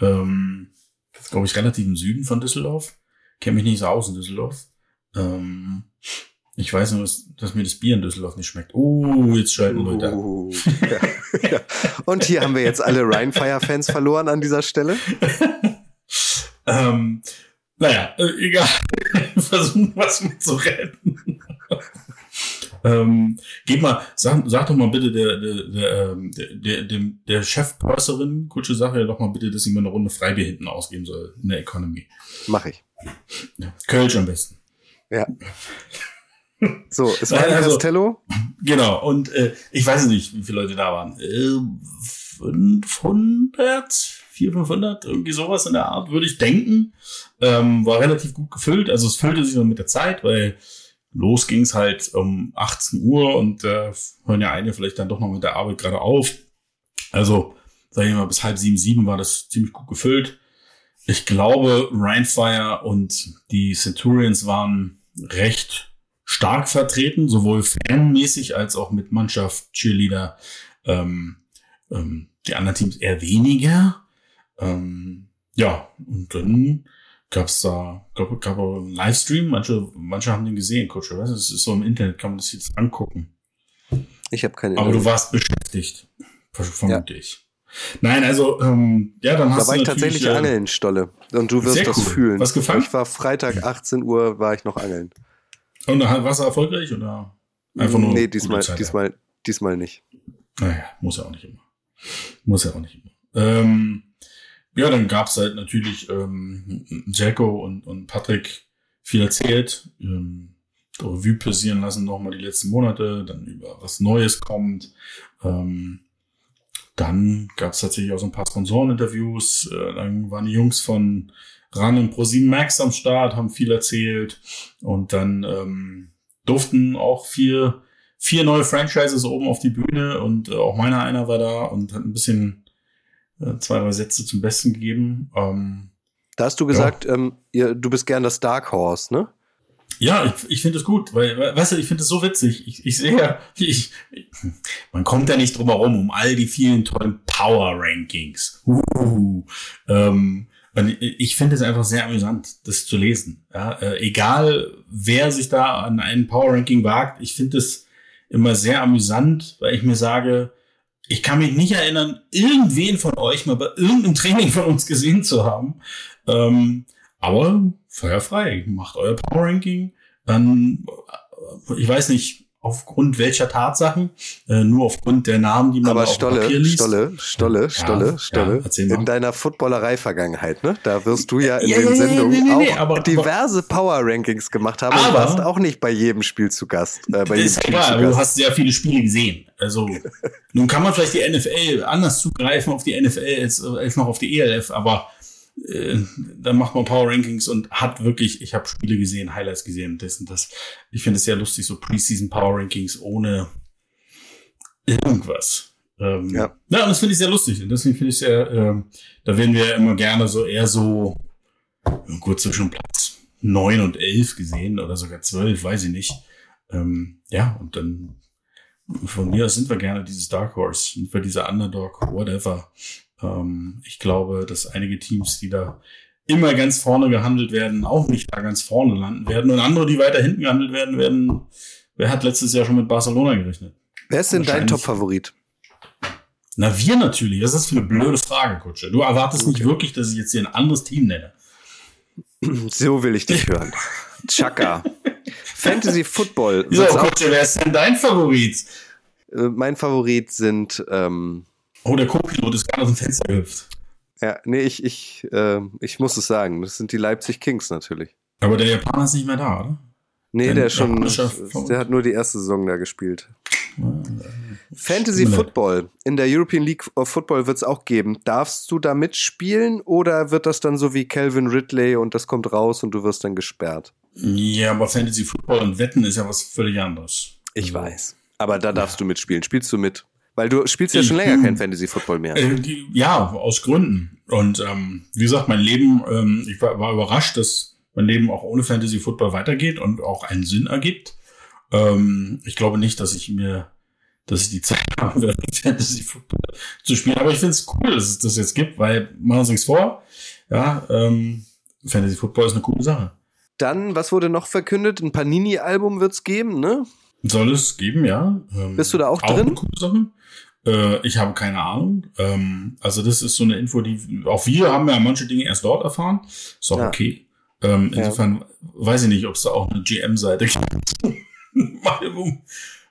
Ähm, das ist, glaube ich, relativ im Süden von Düsseldorf. Kenne mich nicht so aus in Düsseldorf. Ähm, ich weiß nur, dass, dass, mir das Bier in Düsseldorf nicht schmeckt. Oh, jetzt schalten uh, Leute uh, ja, ja. Und hier haben wir jetzt alle Rheinfire-Fans verloren an dieser Stelle. ähm, naja, äh, egal. Versuchen was mit zu retten. ähm, gib mal, sag, sag doch mal bitte der, der, der, ähm, der, der, der Chefpurserin, Kutsche Sache ja doch mal bitte, dass sie mal eine Runde Freibier hinten ausgeben soll in der Economy. Mach ich. Ja, Kölsch am besten. Ja. So, es war also, Castello. Genau, und äh, ich weiß nicht, wie viele Leute da waren. Äh, 500, 400, 500, irgendwie sowas in der Art, würde ich denken. Ähm, war relativ gut gefüllt. Also es füllte sich noch mit der Zeit, weil los ging es halt um 18 Uhr und äh, hören ja einige vielleicht dann doch noch mit der Arbeit gerade auf. Also, sag ich mal, bis halb sieben, sieben war das ziemlich gut gefüllt. Ich glaube, Rhinefire und die Centurions waren recht stark vertreten, sowohl fanmäßig als auch mit Mannschaft, Cheerleader. Ähm, ähm, die anderen Teams eher weniger. Ähm, ja, und dann gab's da, gab, gab einen Livestream. Manche, manche haben den gesehen, Coach. Was? Es ist so im Internet, kann man das jetzt angucken. Ich habe keine. Aber du warst beschäftigt, vermute ja. ich. Nein, also ähm, ja, dann da hast du. Da war ich tatsächlich äh, angeln, Stolle. Und du wirst das cool. fühlen. Was gefallen? Ich war Freitag 18 Uhr, war ich noch angeln. Und warst du erfolgreich oder einfach nur? Nee, diesmal, diesmal, diesmal nicht. Naja, muss ja auch nicht immer. Muss ja auch nicht immer. Ähm, ja, dann gab's halt natürlich ähm, Jacko und, und Patrick viel erzählt, ähm, Revue passieren lassen nochmal die letzten Monate, dann über was Neues kommt. Ähm, dann gab's tatsächlich auch so ein paar Sponsoreninterviews. Äh, dann waren die Jungs von Ran und Pro7 Max am Start, haben viel erzählt und dann ähm, durften auch vier, vier neue Franchises oben auf die Bühne und äh, auch meiner einer war da und hat ein bisschen äh, zwei, drei Sätze zum Besten gegeben. Ähm, da hast du gesagt, ja. ähm, ihr, du bist gern das Dark Horse, ne? Ja, ich, ich finde es gut, weil, weißt du, ich finde es so witzig. Ich, ich sehe ja, ich, ich, man kommt ja nicht drum herum um all die vielen tollen Power Rankings. Uh, ähm, und ich finde es einfach sehr amüsant, das zu lesen. Ja, äh, egal, wer sich da an ein Power Ranking wagt, ich finde es immer sehr amüsant, weil ich mir sage, ich kann mich nicht erinnern, irgendwen von euch mal bei irgendeinem Training von uns gesehen zu haben. Ähm, aber feuerfrei, macht euer Power Ranking. Dann, äh, ich weiß nicht, aufgrund welcher Tatsachen, äh, nur aufgrund der Namen, die man Aber auf Stolle, Papier liest. Stolle, Stolle, Stolle, ja, Stolle. Ja, in deiner Footballerei-Vergangenheit, ne? Da wirst du ja in ja, den Sendungen nee, nee, nee, auch aber, diverse Power-Rankings gemacht haben aber, und warst auch nicht bei jedem Spiel zu Gast. Äh, bei ist klar, du hast sehr viele Spiele gesehen. Also nun kann man vielleicht die NFL anders zugreifen auf die NFL als, als noch auf die ELF, aber äh, dann macht man Power Rankings und hat wirklich, ich habe Spiele gesehen, Highlights gesehen, das und das. Ich finde es sehr lustig, so Preseason Power Rankings ohne irgendwas. Ähm, ja. ja, und das finde ich sehr lustig. Und deswegen finde ich sehr, ähm, da werden wir immer gerne so eher so kurz zwischen Platz neun und elf gesehen oder sogar zwölf, weiß ich nicht. Ähm, ja, und dann von mir aus sind wir gerne dieses Dark Horse, sind wir dieser Underdog, whatever. Ähm, ich glaube, dass einige Teams, die da immer ganz vorne gehandelt werden, auch nicht da ganz vorne landen werden. Und andere, die weiter hinten gehandelt werden, werden, wer hat letztes Jahr schon mit Barcelona gerechnet? Wer ist denn dein Top-Favorit? Na, wir natürlich. Das ist für eine blöde Frage, Kutsche. Du erwartest okay. nicht wirklich, dass ich jetzt hier ein anderes Team nenne. So will ich dich hören. Chaka. Fantasy Football. So, Kutsche, wer ist denn dein Favorit? Äh, mein Favorit sind ähm, Oh, der Co-Pilot ist gerade aus dem Fenster gehüpft. Ja, nee, ich, ich, äh, ich muss es sagen. Das sind die Leipzig Kings natürlich. Aber der Japaner ist nicht mehr da, oder? Nee, der, der schon, der hat nur die erste Saison da gespielt. Fantasy Football. In der European League of Football wird es auch geben. Darfst du da mitspielen oder wird das dann so wie Calvin Ridley und das kommt raus und du wirst dann gesperrt? Ja, aber Fantasy Football und Wetten ist ja was völlig anderes. Ich also, weiß. Aber da darfst ja. du mitspielen. Spielst du mit? Weil du spielst ja schon länger kein Fantasy Football mehr. Äh, die, ja, aus Gründen. Und ähm, wie gesagt, mein Leben, ähm, ich war, war überrascht, dass mein Leben auch ohne Fantasy Football weitergeht und auch einen Sinn ergibt. Ähm, ich glaube nicht, dass ich mir, dass ich die Zeit habe, Fantasy Football zu spielen. Aber ich finde es cool, dass es das jetzt gibt, weil machen wir uns nichts vor. Ja, ähm, Fantasy Football ist eine coole Sache. Dann, was wurde noch verkündet? Ein Panini-Album wird's geben, ne? Soll es geben, ja. Ähm, Bist du da auch, auch drin? Coole Sache. Äh, ich habe keine Ahnung. Ähm, also das ist so eine Info, die auch wir haben ja manche Dinge erst dort erfahren. Ist auch ja. okay. Ähm, insofern ja. weiß ich nicht, ob es da auch eine GM-Seite gibt.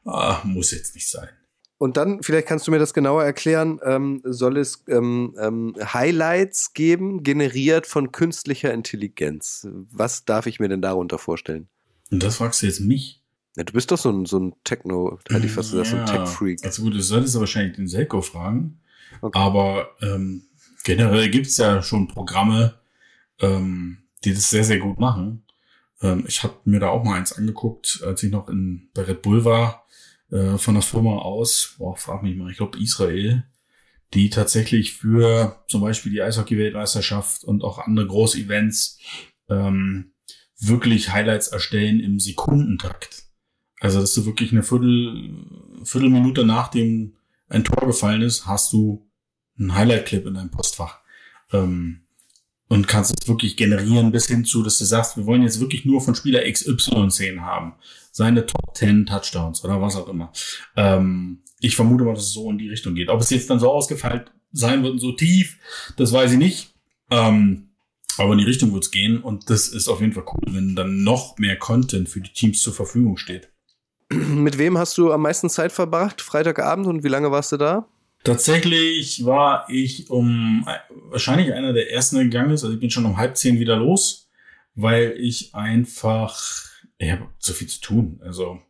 ah, muss jetzt nicht sein. Und dann, vielleicht kannst du mir das genauer erklären, ähm, soll es ähm, ähm, Highlights geben, generiert von künstlicher Intelligenz. Was darf ich mir denn darunter vorstellen? Und das fragst du jetzt mich? Ja, du bist doch so ein, so ein Techno, hätte ich fast gesagt, ja, so ein Tech-Freak. Also gut, du solltest wahrscheinlich den Selko fragen. Okay. Aber ähm, generell gibt's ja schon Programme, ähm, die das sehr, sehr gut machen. Ähm, ich habe mir da auch mal eins angeguckt, als ich noch in, bei Red Bull war, äh, von der Firma aus, boah, frag mich mal, ich glaube Israel, die tatsächlich für zum Beispiel die Eishockey-Weltmeisterschaft und auch andere Groß-Events ähm, wirklich Highlights erstellen im Sekundentakt. Also, dass du wirklich eine Viertel, Viertelminute nachdem ein Tor gefallen ist, hast du einen Highlight-Clip in deinem Postfach. Ähm, und kannst es wirklich generieren bis hin zu, dass du sagst, wir wollen jetzt wirklich nur von Spieler XY 10 haben. Seine Top 10 Touchdowns oder was auch immer. Ähm, ich vermute mal, dass es so in die Richtung geht. Ob es jetzt dann so ausgefeilt sein wird und so tief, das weiß ich nicht. Ähm, aber in die Richtung wird es gehen und das ist auf jeden Fall cool, wenn dann noch mehr Content für die Teams zur Verfügung steht. Mit wem hast du am meisten Zeit verbracht? Freitagabend und wie lange warst du da? Tatsächlich war ich um wahrscheinlich einer der ersten gegangen ist. Also ich bin schon um halb zehn wieder los, weil ich einfach, ich habe zu viel zu tun. Also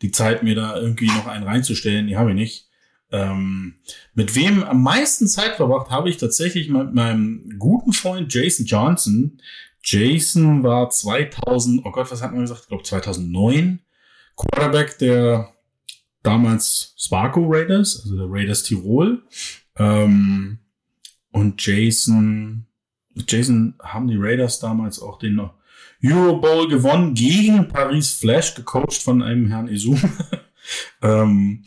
die Zeit, mir da irgendwie noch einen reinzustellen, die habe ich nicht. Ähm, mit wem am meisten Zeit verbracht habe ich tatsächlich mit meinem guten Freund Jason Johnson. Jason war 2000, oh Gott, was hat man gesagt? Ich glaube 2009 Quarterback der damals Sparko Raiders, also der Raiders Tirol. Ähm, und Jason, Jason haben die Raiders damals auch den Euro Bowl gewonnen gegen Paris Flash, gecoacht von einem Herrn Isum. ähm,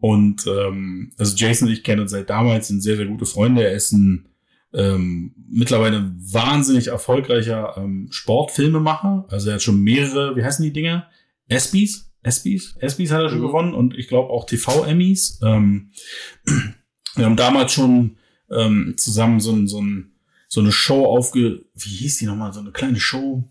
und ähm, also Jason und ich kennen uns seit damals, sind sehr, sehr gute Freunde. Er ist ein ähm, mittlerweile wahnsinnig erfolgreicher ähm, Sportfilmemacher. Also er hat schon mehrere, wie heißen die Dinger? ESPYs? ESPYs? ESPYs hat er schon mhm. gewonnen und ich glaube auch TV-Emmys. Ähm, wir haben damals schon ähm, zusammen so, so, ein, so eine Show aufge... Wie hieß die nochmal? So eine kleine Show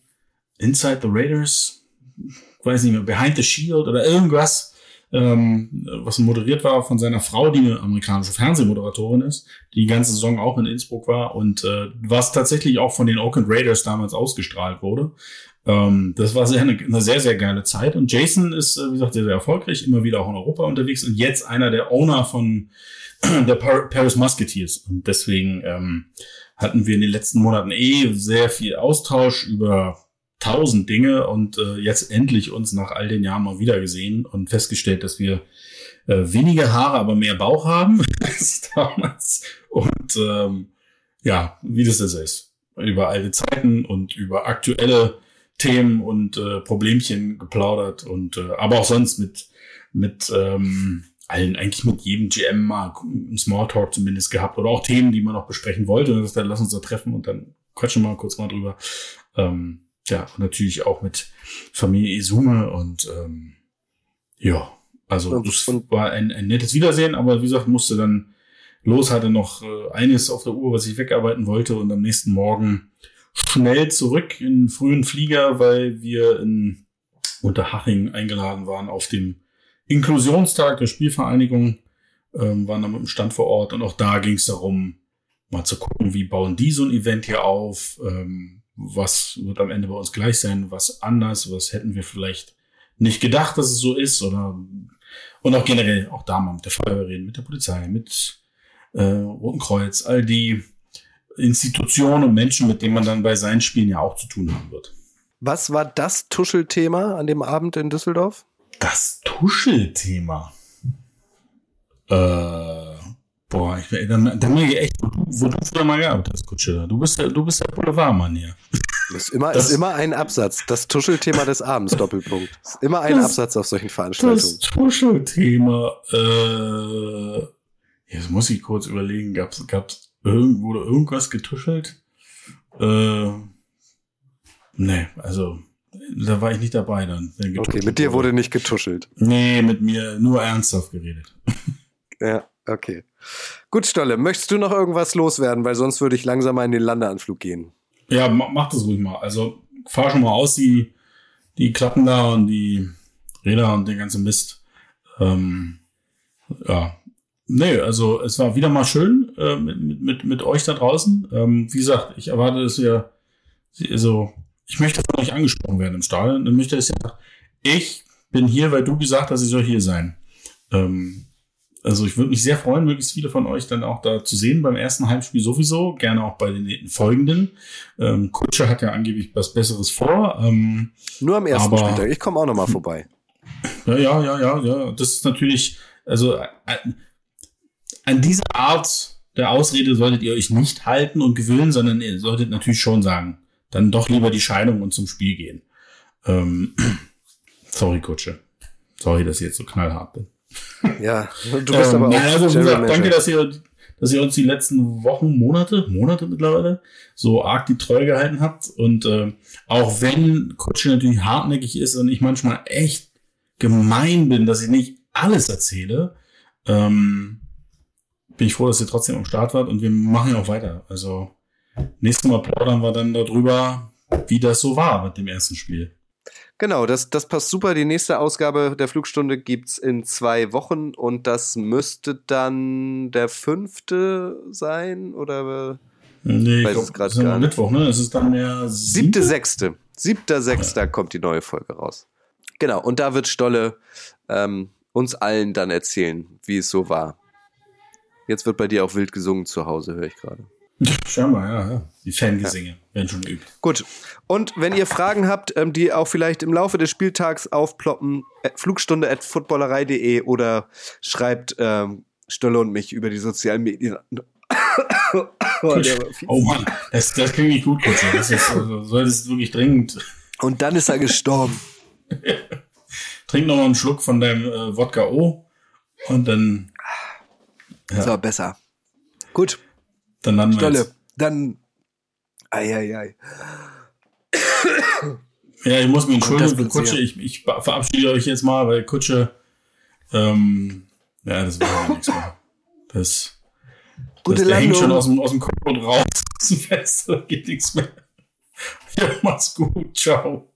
Inside the Raiders? Ich weiß nicht mehr, Behind the Shield oder irgendwas ähm, was moderiert war von seiner Frau, die eine amerikanische Fernsehmoderatorin ist, die die ganze Saison auch in Innsbruck war und äh, was tatsächlich auch von den Oakland Raiders damals ausgestrahlt wurde. Ähm, das war sehr, eine, eine, sehr, sehr geile Zeit. Und Jason ist, äh, wie gesagt, sehr, sehr erfolgreich, immer wieder auch in Europa unterwegs und jetzt einer der Owner von der Paris Musketeers. Und deswegen ähm, hatten wir in den letzten Monaten eh sehr viel Austausch über tausend Dinge und äh, jetzt endlich uns nach all den Jahren mal wieder gesehen und festgestellt, dass wir äh, weniger Haare, aber mehr Bauch haben als damals. Und ähm, ja, wie das das ist. Über alte Zeiten und über aktuelle Themen und äh, Problemchen geplaudert und äh, aber auch sonst mit mit ähm, allen eigentlich mit jedem GM mal einen Smalltalk zumindest gehabt oder auch Themen, die man noch besprechen wollte. Und das dann lass uns da treffen und dann quatschen wir mal kurz mal drüber. Ähm, ja, und natürlich auch mit Familie Isume und ähm, ja, also und, das und, war ein, ein nettes Wiedersehen, aber wie gesagt, musste dann los, hatte noch äh, eines auf der Uhr, was ich wegarbeiten wollte und am nächsten Morgen schnell zurück in frühen Flieger, weil wir in Unterhaching eingeladen waren auf dem Inklusionstag der Spielvereinigung, ähm, waren dann mit dem Stand vor Ort und auch da ging es darum, mal zu gucken, wie bauen die so ein Event hier auf, ähm, was wird am Ende bei uns gleich sein, was anders, was hätten wir vielleicht nicht gedacht, dass es so ist oder und auch generell auch da mal mit der Feuerwehr reden, mit der Polizei, mit äh, Roten Kreuz, all die Institutionen und Menschen, mit denen man dann bei seinen Spielen ja auch zu tun haben wird. Was war das Tuschelthema an dem Abend in Düsseldorf? Das Tuschelthema. Äh, boah, ich, dann, dann merke ich echt, wo du, früher mal gearbeitet hast, Kutsche. Du bist der, du bist der Boulevardmann hier. Das ist immer, das, ist immer ein Absatz. Das Tuschelthema des Abends, Doppelpunkt. Das ist immer ein das, Absatz auf solchen Veranstaltungen. Das Tuschelthema, äh, jetzt muss ich kurz überlegen, gab's, gab's irgendwo irgendwas getuschelt? Äh, nee, also da war ich nicht dabei dann. Okay, mit dir wurde nicht getuschelt. Nee, mit mir nur ernsthaft geredet. Ja, okay. Gut, Stolle, möchtest du noch irgendwas loswerden? Weil sonst würde ich langsam mal in den Landeanflug gehen. Ja, mach das ruhig mal. Also fahr schon mal aus, die, die Klappen da und die Räder und den ganzen Mist. Ähm, ja. Nee, also es war wieder mal schön äh, mit, mit, mit euch da draußen. Ähm, wie gesagt, ich erwarte, dass ihr also ich möchte von euch angesprochen werden im Stadion. Dann möchte ich sagen, ich bin hier, weil du gesagt hast, ich soll hier sein. Ähm, also ich würde mich sehr freuen, möglichst viele von euch dann auch da zu sehen beim ersten Heimspiel sowieso, gerne auch bei den folgenden. Ähm, Kutscher hat ja angeblich was Besseres vor. Ähm, Nur am ersten aber, Spieltag. Ich komme auch noch mal vorbei. Ja, ja, ja, ja, ja. Das ist natürlich, also äh, an diese Art der Ausrede solltet ihr euch nicht halten und gewöhnen, sondern ihr solltet natürlich schon sagen, dann doch lieber die Scheidung und zum Spiel gehen. Ähm, sorry, Kutsche. Sorry, dass ich jetzt so knallhart bin. Ja, du bist ähm, aber auch. Ja, also, gesagt, danke, dass ihr, dass ihr uns die letzten Wochen, Monate, Monate mittlerweile so arg die Treue gehalten habt. Und äh, auch wenn Kutsche natürlich hartnäckig ist und ich manchmal echt gemein bin, dass ich nicht alles erzähle, ähm, bin ich froh, dass ihr trotzdem am Start wart und wir machen ja auch weiter. Also Nächstes Mal plaudern wir dann darüber, wie das so war mit dem ersten Spiel. Genau, das, das passt super. Die nächste Ausgabe der Flugstunde gibt es in zwei Wochen und das müsste dann der fünfte sein oder Nee, weiß ich glaub, es gerade Mittwoch, ne? Es ist dann der siebte, sechste. Siebter, sechster ja. kommt die neue Folge raus. Genau, und da wird Stolle ähm, uns allen dann erzählen, wie es so war. Jetzt wird bei dir auch wild gesungen zu Hause, höre ich gerade. Scheinbar, ja, ja. Die Fangesinge ja. werden schon geübt. Gut. Und wenn ihr Fragen habt, ähm, die auch vielleicht im Laufe des Spieltags aufploppen, äh, flugstunde at footballerei.de oder schreibt ähm, Stolle und mich über die sozialen Medien. oh, oh Mann, das, das klingt nicht gut, Kutze. Das ist, also, solltest wirklich dringend. Und dann ist er gestorben. Trink noch mal einen Schluck von deinem äh, Wodka O und dann. Ja. So, besser. Gut. Dann landen Stolle, wir dann. Eieiei. Ja, ich muss mich entschuldigen Kutsche. Ich, ich verabschiede euch jetzt mal, weil Kutsche. Ähm, ja, das wird ja nichts mehr. Das. Gute das, der hängt schon aus dem, aus dem Kopf und raus aus dem Fenster, geht nichts mehr. Ja, mach's gut. Ciao.